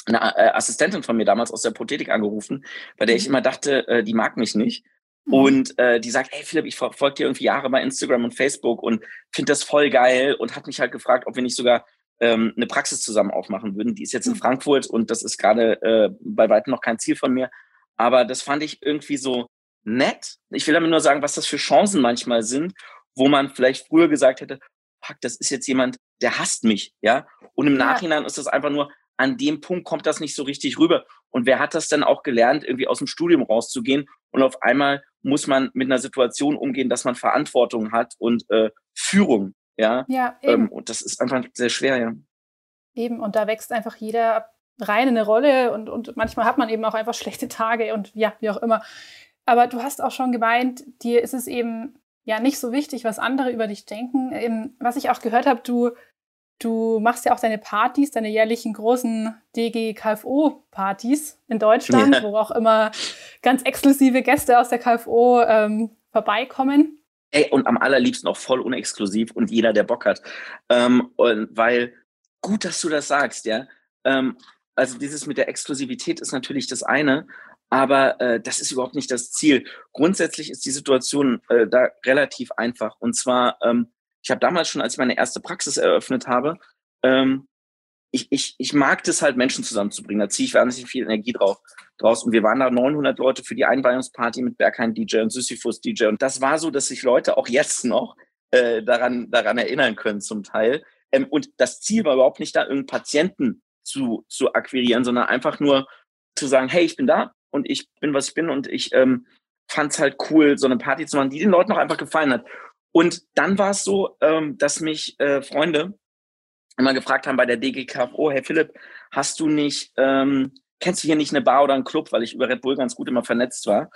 eine äh, Assistentin von mir damals aus der Prothetik angerufen, bei der ich mhm. immer dachte, äh, die mag mich nicht. Mhm. Und äh, die sagt, hey Philipp, ich verfolge dir irgendwie Jahre bei Instagram und Facebook und finde das voll geil und hat mich halt gefragt, ob wir nicht sogar ähm, eine Praxis zusammen aufmachen würden. Die ist jetzt in mhm. Frankfurt und das ist gerade äh, bei weitem noch kein Ziel von mir. Aber das fand ich irgendwie so nett. Ich will damit nur sagen, was das für Chancen manchmal sind, wo man vielleicht früher gesagt hätte, fuck, das ist jetzt jemand, der hasst mich, ja. Und im ja. Nachhinein ist das einfach nur, an dem Punkt kommt das nicht so richtig rüber. Und wer hat das dann auch gelernt, irgendwie aus dem Studium rauszugehen und auf einmal muss man mit einer Situation umgehen, dass man Verantwortung hat und äh, Führung, ja. Ja, ähm, eben. Ähm, und das ist einfach sehr schwer, ja. Eben, und da wächst einfach jeder rein in eine Rolle und, und manchmal hat man eben auch einfach schlechte Tage und ja, wie auch immer. Aber du hast auch schon gemeint, dir ist es eben ja nicht so wichtig, was andere über dich denken. Eben, was ich auch gehört habe, du, du machst ja auch deine Partys, deine jährlichen großen DG-KFO-Partys in Deutschland, ja. wo auch immer ganz exklusive Gäste aus der KFO ähm, vorbeikommen. Ey, und am allerliebsten auch voll unexklusiv und jeder, der Bock hat. Ähm, und weil, gut, dass du das sagst, ja. Ähm, also dieses mit der Exklusivität ist natürlich das eine, Aber äh, das ist überhaupt nicht das Ziel. Grundsätzlich ist die Situation äh, da relativ einfach. Und zwar, ähm, ich habe damals schon, als ich meine erste Praxis eröffnet habe, ähm, ich, ich, ich mag das halt, Menschen zusammenzubringen. Da ziehe ich wahnsinnig viel Energie drauf, draus. Und wir waren da 900 Leute für die Einweihungsparty mit Berghain DJ und Sisyphus DJ. Und das war so, dass sich Leute auch jetzt noch äh, daran, daran erinnern können zum Teil. Ähm, und das Ziel war überhaupt nicht da, irgendeinen Patienten zu, zu akquirieren, sondern einfach nur zu sagen, hey, ich bin da und ich bin, was ich bin und ich ähm, fand es halt cool, so eine Party zu machen, die den Leuten auch einfach gefallen hat. Und dann war es so, ähm, dass mich äh, Freunde immer gefragt haben bei der DGKFO, hey Philipp, hast du nicht, ähm, kennst du hier nicht eine Bar oder einen Club, weil ich über Red Bull ganz gut immer vernetzt war.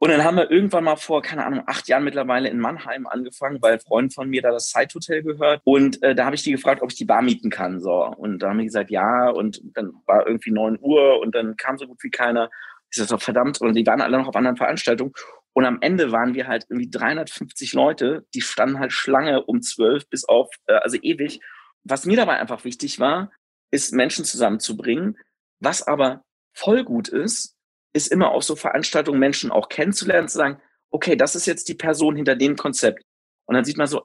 Und dann haben wir irgendwann mal vor, keine Ahnung, acht Jahren mittlerweile in Mannheim angefangen, weil Freund von mir da das Side Hotel gehört. Und äh, da habe ich die gefragt, ob ich die Bar mieten kann. So. Und da haben die gesagt, ja. Und dann war irgendwie neun Uhr und dann kam so gut wie keiner. Ich sagte, verdammt. Und die waren alle noch auf anderen Veranstaltungen. Und am Ende waren wir halt irgendwie 350 Leute, die standen halt Schlange um zwölf bis auf, äh, also ewig. Was mir dabei einfach wichtig war, ist Menschen zusammenzubringen. Was aber voll gut ist, ist immer auf so Veranstaltungen Menschen auch kennenzulernen, zu sagen, okay, das ist jetzt die Person hinter dem Konzept. Und dann sieht man so,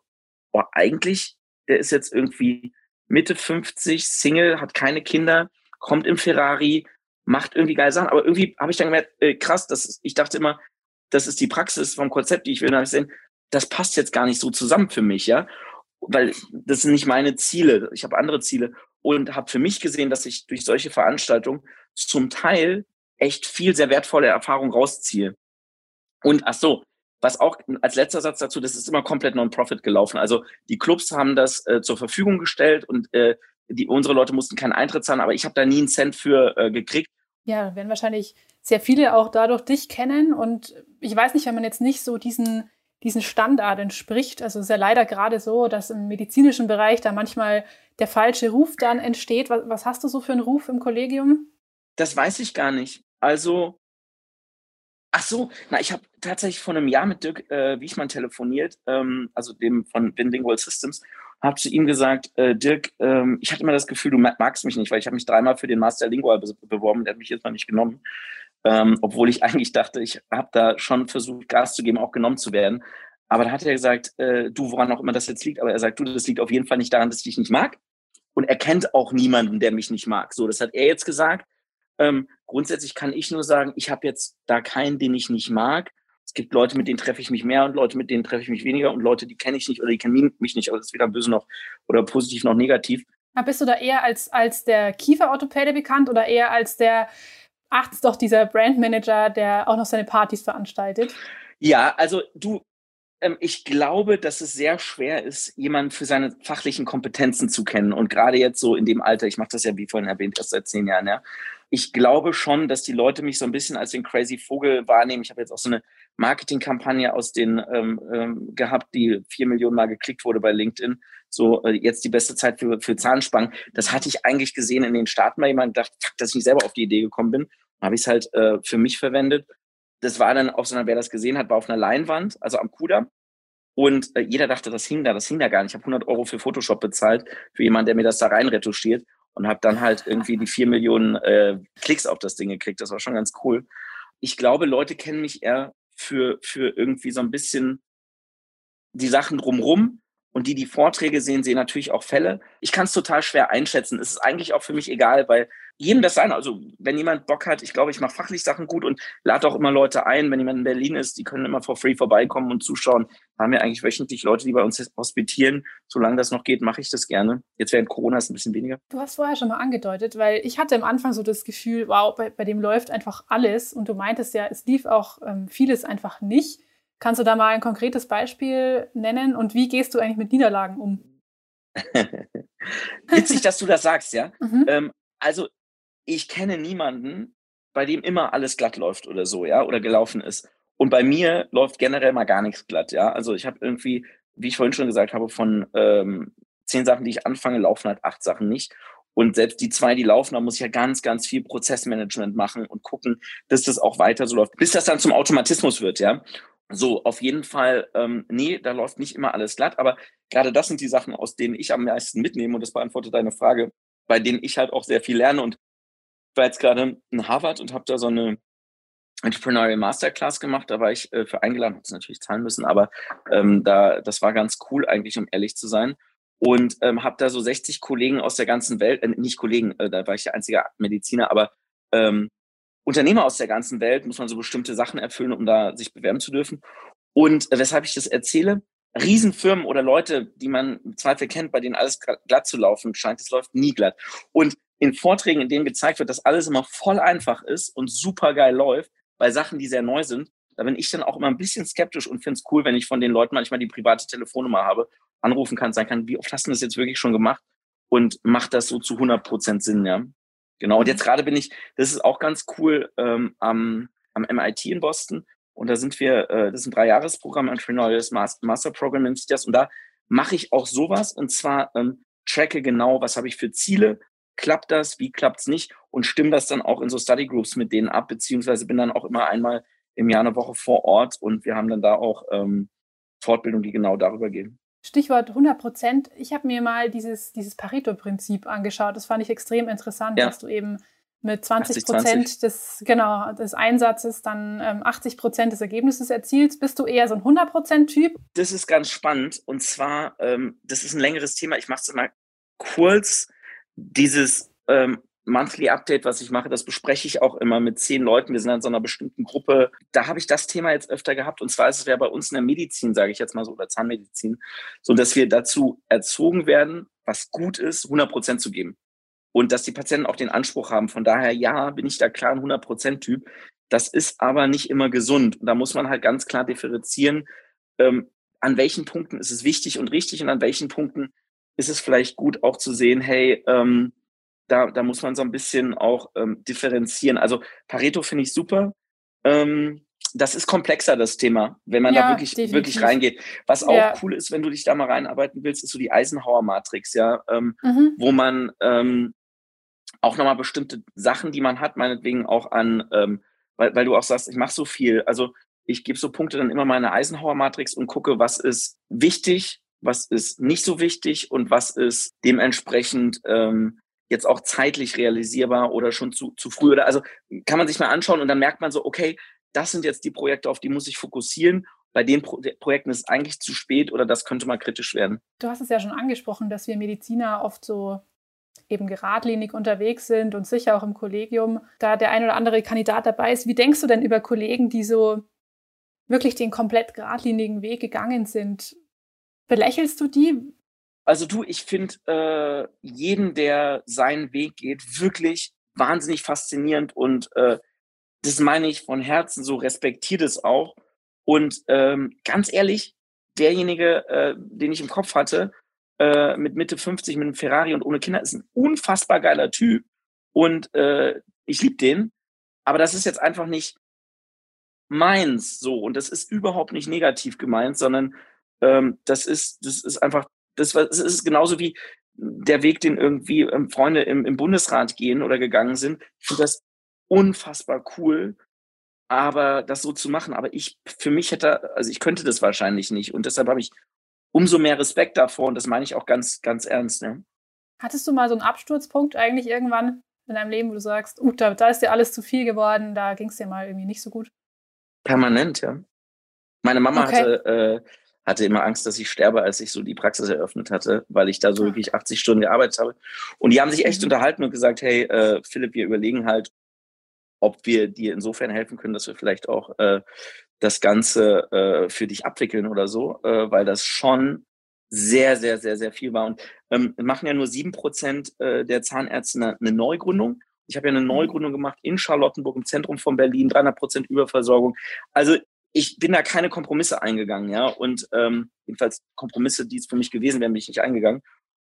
boah, eigentlich, der ist jetzt irgendwie Mitte 50, Single, hat keine Kinder, kommt im Ferrari, macht irgendwie geile Sachen. Aber irgendwie habe ich dann gemerkt, äh, krass, das ist, ich dachte immer, das ist die Praxis vom Konzept, die ich will. habe ich gesehen, das passt jetzt gar nicht so zusammen für mich, ja. Weil das sind nicht meine Ziele. Ich habe andere Ziele und habe für mich gesehen, dass ich durch solche Veranstaltungen zum Teil echt viel sehr wertvolle Erfahrung rausziehe. Und ach so, was auch als letzter Satz dazu, das ist immer komplett non-profit gelaufen. Also die Clubs haben das äh, zur Verfügung gestellt und äh, die, unsere Leute mussten keinen Eintritt zahlen, aber ich habe da nie einen Cent für äh, gekriegt. Ja, werden wahrscheinlich sehr viele auch dadurch dich kennen. Und ich weiß nicht, wenn man jetzt nicht so diesen, diesen Standard entspricht, also ist ja leider gerade so, dass im medizinischen Bereich da manchmal der falsche Ruf dann entsteht. Was, was hast du so für einen Ruf im Kollegium? Das weiß ich gar nicht. Also, ach so, na, ich habe tatsächlich vor einem Jahr mit Dirk äh, Wiechmann telefoniert, ähm, also dem von Bilingual Systems, habe zu ihm gesagt, äh, Dirk, ähm, ich hatte immer das Gefühl, du magst mich nicht, weil ich habe mich dreimal für den Master Lingual be beworben, der hat mich jetzt mal nicht genommen, ähm, obwohl ich eigentlich dachte, ich habe da schon versucht, Gas zu geben, auch genommen zu werden. Aber da hat er gesagt, äh, du, woran auch immer das jetzt liegt, aber er sagt, du, das liegt auf jeden Fall nicht daran, dass ich dich nicht mag. Und er kennt auch niemanden, der mich nicht mag. So, das hat er jetzt gesagt. Ähm, grundsätzlich kann ich nur sagen, ich habe jetzt da keinen, den ich nicht mag. Es gibt Leute, mit denen treffe ich mich mehr und Leute, mit denen treffe ich mich weniger und Leute, die kenne ich nicht oder die kennen mich nicht. Aber das ist weder böse noch oder positiv noch negativ. Aber bist du da eher als, als der Kieferorthopäde bekannt oder eher als der, ach, doch dieser Brandmanager, der auch noch seine Partys veranstaltet? Ja, also du, ähm, ich glaube, dass es sehr schwer ist, jemanden für seine fachlichen Kompetenzen zu kennen. Und gerade jetzt so in dem Alter, ich mache das ja, wie vorhin erwähnt, erst seit zehn Jahren, ja ich glaube schon, dass die Leute mich so ein bisschen als den crazy Vogel wahrnehmen. Ich habe jetzt auch so eine Marketingkampagne aus den ähm, ähm, gehabt, die vier Millionen Mal geklickt wurde bei LinkedIn. So äh, jetzt die beste Zeit für, für Zahnspangen. Das hatte ich eigentlich gesehen in den Staaten bei jemandem, dachte, dass ich nicht selber auf die Idee gekommen bin. Habe ich es halt äh, für mich verwendet. Das war dann auf so einer, wer das gesehen hat, war auf einer Leinwand, also am Kudamm. Und äh, jeder dachte, das hing da, das hing da gar nicht. Ich habe 100 Euro für Photoshop bezahlt, für jemanden, der mir das da rein retuschiert und habe dann halt irgendwie die vier Millionen äh, Klicks auf das Ding gekriegt. Das war schon ganz cool. Ich glaube, Leute kennen mich eher für, für irgendwie so ein bisschen die Sachen drumrum. Und die, die Vorträge sehen, sehen natürlich auch Fälle. Ich kann es total schwer einschätzen. Es ist eigentlich auch für mich egal, weil jedem das sein. Also wenn jemand Bock hat, ich glaube, ich mache fachlich Sachen gut und lade auch immer Leute ein. Wenn jemand in Berlin ist, die können immer for free vorbeikommen und zuschauen. Da haben wir eigentlich wöchentlich Leute, die bei uns hospitieren. Solange das noch geht, mache ich das gerne. Jetzt während Corona ist ein bisschen weniger. Du hast vorher schon mal angedeutet, weil ich hatte am Anfang so das Gefühl, wow, bei, bei dem läuft einfach alles. Und du meintest ja, es lief auch ähm, vieles einfach nicht. Kannst du da mal ein konkretes Beispiel nennen und wie gehst du eigentlich mit Niederlagen um? Witzig, dass du das sagst, ja. Mhm. Ähm, also ich kenne niemanden, bei dem immer alles glatt läuft oder so, ja, oder gelaufen ist. Und bei mir läuft generell mal gar nichts glatt, ja. Also ich habe irgendwie, wie ich vorhin schon gesagt habe, von ähm, zehn Sachen, die ich anfange, laufen halt acht Sachen nicht. Und selbst die zwei, die laufen, da muss ich ja ganz, ganz viel Prozessmanagement machen und gucken, dass das auch weiter so läuft, bis das dann zum Automatismus wird, ja. So, auf jeden Fall, ähm, nee, da läuft nicht immer alles glatt, aber gerade das sind die Sachen, aus denen ich am meisten mitnehme und das beantwortet deine Frage, bei denen ich halt auch sehr viel lerne und war jetzt gerade in Harvard und habe da so eine Entrepreneurial Masterclass gemacht. Da war ich äh, für eingeladen, habe es natürlich zahlen müssen, aber ähm, da, das war ganz cool eigentlich, um ehrlich zu sein. Und ähm, habe da so 60 Kollegen aus der ganzen Welt, äh, nicht Kollegen, äh, da war ich der einzige Mediziner, aber ähm, Unternehmer aus der ganzen Welt muss man so bestimmte Sachen erfüllen, um da sich bewerben zu dürfen. Und äh, weshalb ich das erzähle, Riesenfirmen oder Leute, die man im Zweifel kennt, bei denen alles glatt zu laufen scheint, es läuft nie glatt. Und in Vorträgen, in denen gezeigt wird, dass alles immer voll einfach ist und super geil läuft, bei Sachen, die sehr neu sind, da bin ich dann auch immer ein bisschen skeptisch und finde es cool, wenn ich von den Leuten manchmal die private Telefonnummer habe, anrufen kann, sagen kann, wie oft hast du das jetzt wirklich schon gemacht und macht das so zu 100 Prozent Sinn, ja. Genau, und jetzt gerade bin ich, das ist auch ganz cool, ähm, am, am MIT in Boston. Und da sind wir, äh, das ist ein Dreijahresprogramm, Entrepreneurial Master Program nennt sich das. Und da mache ich auch sowas. Und zwar ähm, tracke genau, was habe ich für Ziele, klappt das, wie klappt es nicht? Und stimme das dann auch in so Study Groups mit denen ab, beziehungsweise bin dann auch immer einmal im Jahr eine Woche vor Ort. Und wir haben dann da auch ähm, Fortbildungen, die genau darüber gehen. Stichwort 100 Prozent. Ich habe mir mal dieses, dieses Pareto-Prinzip angeschaut. Das fand ich extrem interessant, ja. dass du eben mit 20 Prozent des, genau, des Einsatzes dann ähm, 80 Prozent des Ergebnisses erzielst. Bist du eher so ein 100 Prozent Typ? Das ist ganz spannend. Und zwar, ähm, das ist ein längeres Thema. Ich mache es immer kurz dieses ähm, Monthly Update, was ich mache, das bespreche ich auch immer mit zehn Leuten. Wir sind in so einer bestimmten Gruppe. Da habe ich das Thema jetzt öfter gehabt. Und zwar ist es ja bei uns in der Medizin, sage ich jetzt mal so, oder Zahnmedizin, so dass wir dazu erzogen werden, was gut ist, 100 Prozent zu geben. Und dass die Patienten auch den Anspruch haben. Von daher, ja, bin ich da klar ein 100 Prozent Typ. Das ist aber nicht immer gesund. Und da muss man halt ganz klar differenzieren, ähm, an welchen Punkten ist es wichtig und richtig und an welchen Punkten ist es vielleicht gut auch zu sehen, hey, ähm, da, da muss man so ein bisschen auch ähm, differenzieren. Also Pareto finde ich super. Ähm, das ist komplexer, das Thema, wenn man ja, da wirklich, wirklich reingeht. Was auch ja. cool ist, wenn du dich da mal reinarbeiten willst, ist so die Eisenhower-Matrix, ja, ähm, mhm. wo man ähm, auch nochmal bestimmte Sachen, die man hat, meinetwegen auch an, ähm, weil, weil du auch sagst, ich mache so viel. Also ich gebe so Punkte dann immer mal in eine Eisenhower-Matrix und gucke, was ist wichtig, was ist nicht so wichtig und was ist dementsprechend ähm, jetzt auch zeitlich realisierbar oder schon zu, zu früh. Oder also kann man sich mal anschauen und dann merkt man so, okay, das sind jetzt die Projekte, auf die muss ich fokussieren. Bei den Pro Projekten ist es eigentlich zu spät oder das könnte mal kritisch werden. Du hast es ja schon angesprochen, dass wir Mediziner oft so eben geradlinig unterwegs sind und sicher auch im Kollegium da der ein oder andere Kandidat dabei ist. Wie denkst du denn über Kollegen, die so wirklich den komplett geradlinigen Weg gegangen sind? Belächelst du die? Also du, ich finde äh, jeden, der seinen Weg geht, wirklich wahnsinnig faszinierend und äh, das meine ich von Herzen so, respektiert es auch. Und ähm, ganz ehrlich, derjenige, äh, den ich im Kopf hatte, äh, mit Mitte 50, mit einem Ferrari und ohne Kinder, ist ein unfassbar geiler Typ. Und äh, ich liebe den. Aber das ist jetzt einfach nicht meins so. Und das ist überhaupt nicht negativ gemeint, sondern ähm, das ist, das ist einfach, das, das ist genauso wie der Weg, den irgendwie ähm, Freunde im, im Bundesrat gehen oder gegangen sind. Ich finde das unfassbar cool, aber das so zu machen. Aber ich, für mich hätte, also ich könnte das wahrscheinlich nicht. Und deshalb habe ich umso mehr Respekt davor. Und das meine ich auch ganz, ganz ernst. Ne? Hattest du mal so einen Absturzpunkt eigentlich irgendwann in deinem Leben, wo du sagst, uh, da, da ist dir alles zu viel geworden, da ging es dir mal irgendwie nicht so gut? Permanent, ja. Meine Mama okay. hatte äh, hatte immer Angst, dass ich sterbe, als ich so die Praxis eröffnet hatte, weil ich da so ah. wirklich 80 Stunden gearbeitet habe. Und die haben sich echt mhm. unterhalten und gesagt, hey, äh, Philipp, wir überlegen halt, ob wir dir insofern helfen können, dass wir vielleicht auch äh, das Ganze äh, für dich abwickeln oder so, äh, weil das schon sehr, sehr, sehr, sehr viel war. Und ähm, machen ja nur sieben Prozent äh, der Zahnärzte eine, eine Neugründung. Ich habe ja eine mhm. Neugründung gemacht in Charlottenburg im Zentrum von Berlin, 300 Prozent Überversorgung. Also ich bin da keine Kompromisse eingegangen, ja. Und ähm, jedenfalls Kompromisse, die es für mich gewesen wären, bin ich nicht eingegangen.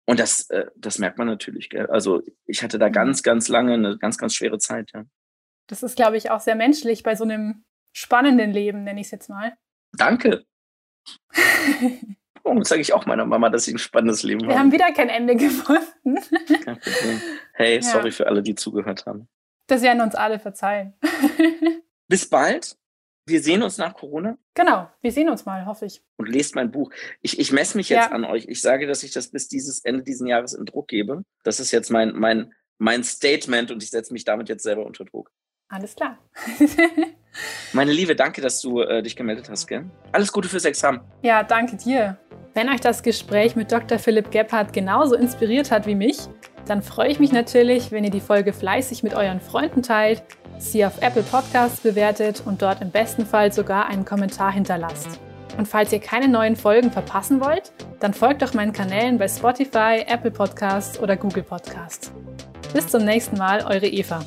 Und das, äh, das merkt man natürlich. Gell? Also ich hatte da mhm. ganz, ganz lange eine ganz, ganz schwere Zeit, ja. Das ist, glaube ich, auch sehr menschlich bei so einem spannenden Leben, nenne ich es jetzt mal. Danke. oh, sage ich auch meiner Mama, dass sie ein spannendes Leben Wir haben wieder kein Ende gefunden. hey, ja. sorry für alle, die zugehört haben. Das werden uns alle verzeihen. Bis bald. Wir sehen uns nach Corona. Genau, wir sehen uns mal, hoffe ich. Und lest mein Buch. Ich, ich messe mich jetzt ja. an euch. Ich sage, dass ich das bis dieses Ende dieses Jahres in Druck gebe. Das ist jetzt mein, mein, mein Statement und ich setze mich damit jetzt selber unter Druck. Alles klar. Meine Liebe, danke, dass du äh, dich gemeldet hast. Gell? Alles Gute fürs Examen. Ja, danke dir. Wenn euch das Gespräch mit Dr. Philipp Gebhardt genauso inspiriert hat wie mich, dann freue ich mich natürlich, wenn ihr die Folge fleißig mit euren Freunden teilt, sie auf Apple Podcasts bewertet und dort im besten Fall sogar einen Kommentar hinterlasst. Und falls ihr keine neuen Folgen verpassen wollt, dann folgt doch meinen Kanälen bei Spotify, Apple Podcasts oder Google Podcasts. Bis zum nächsten Mal, eure Eva.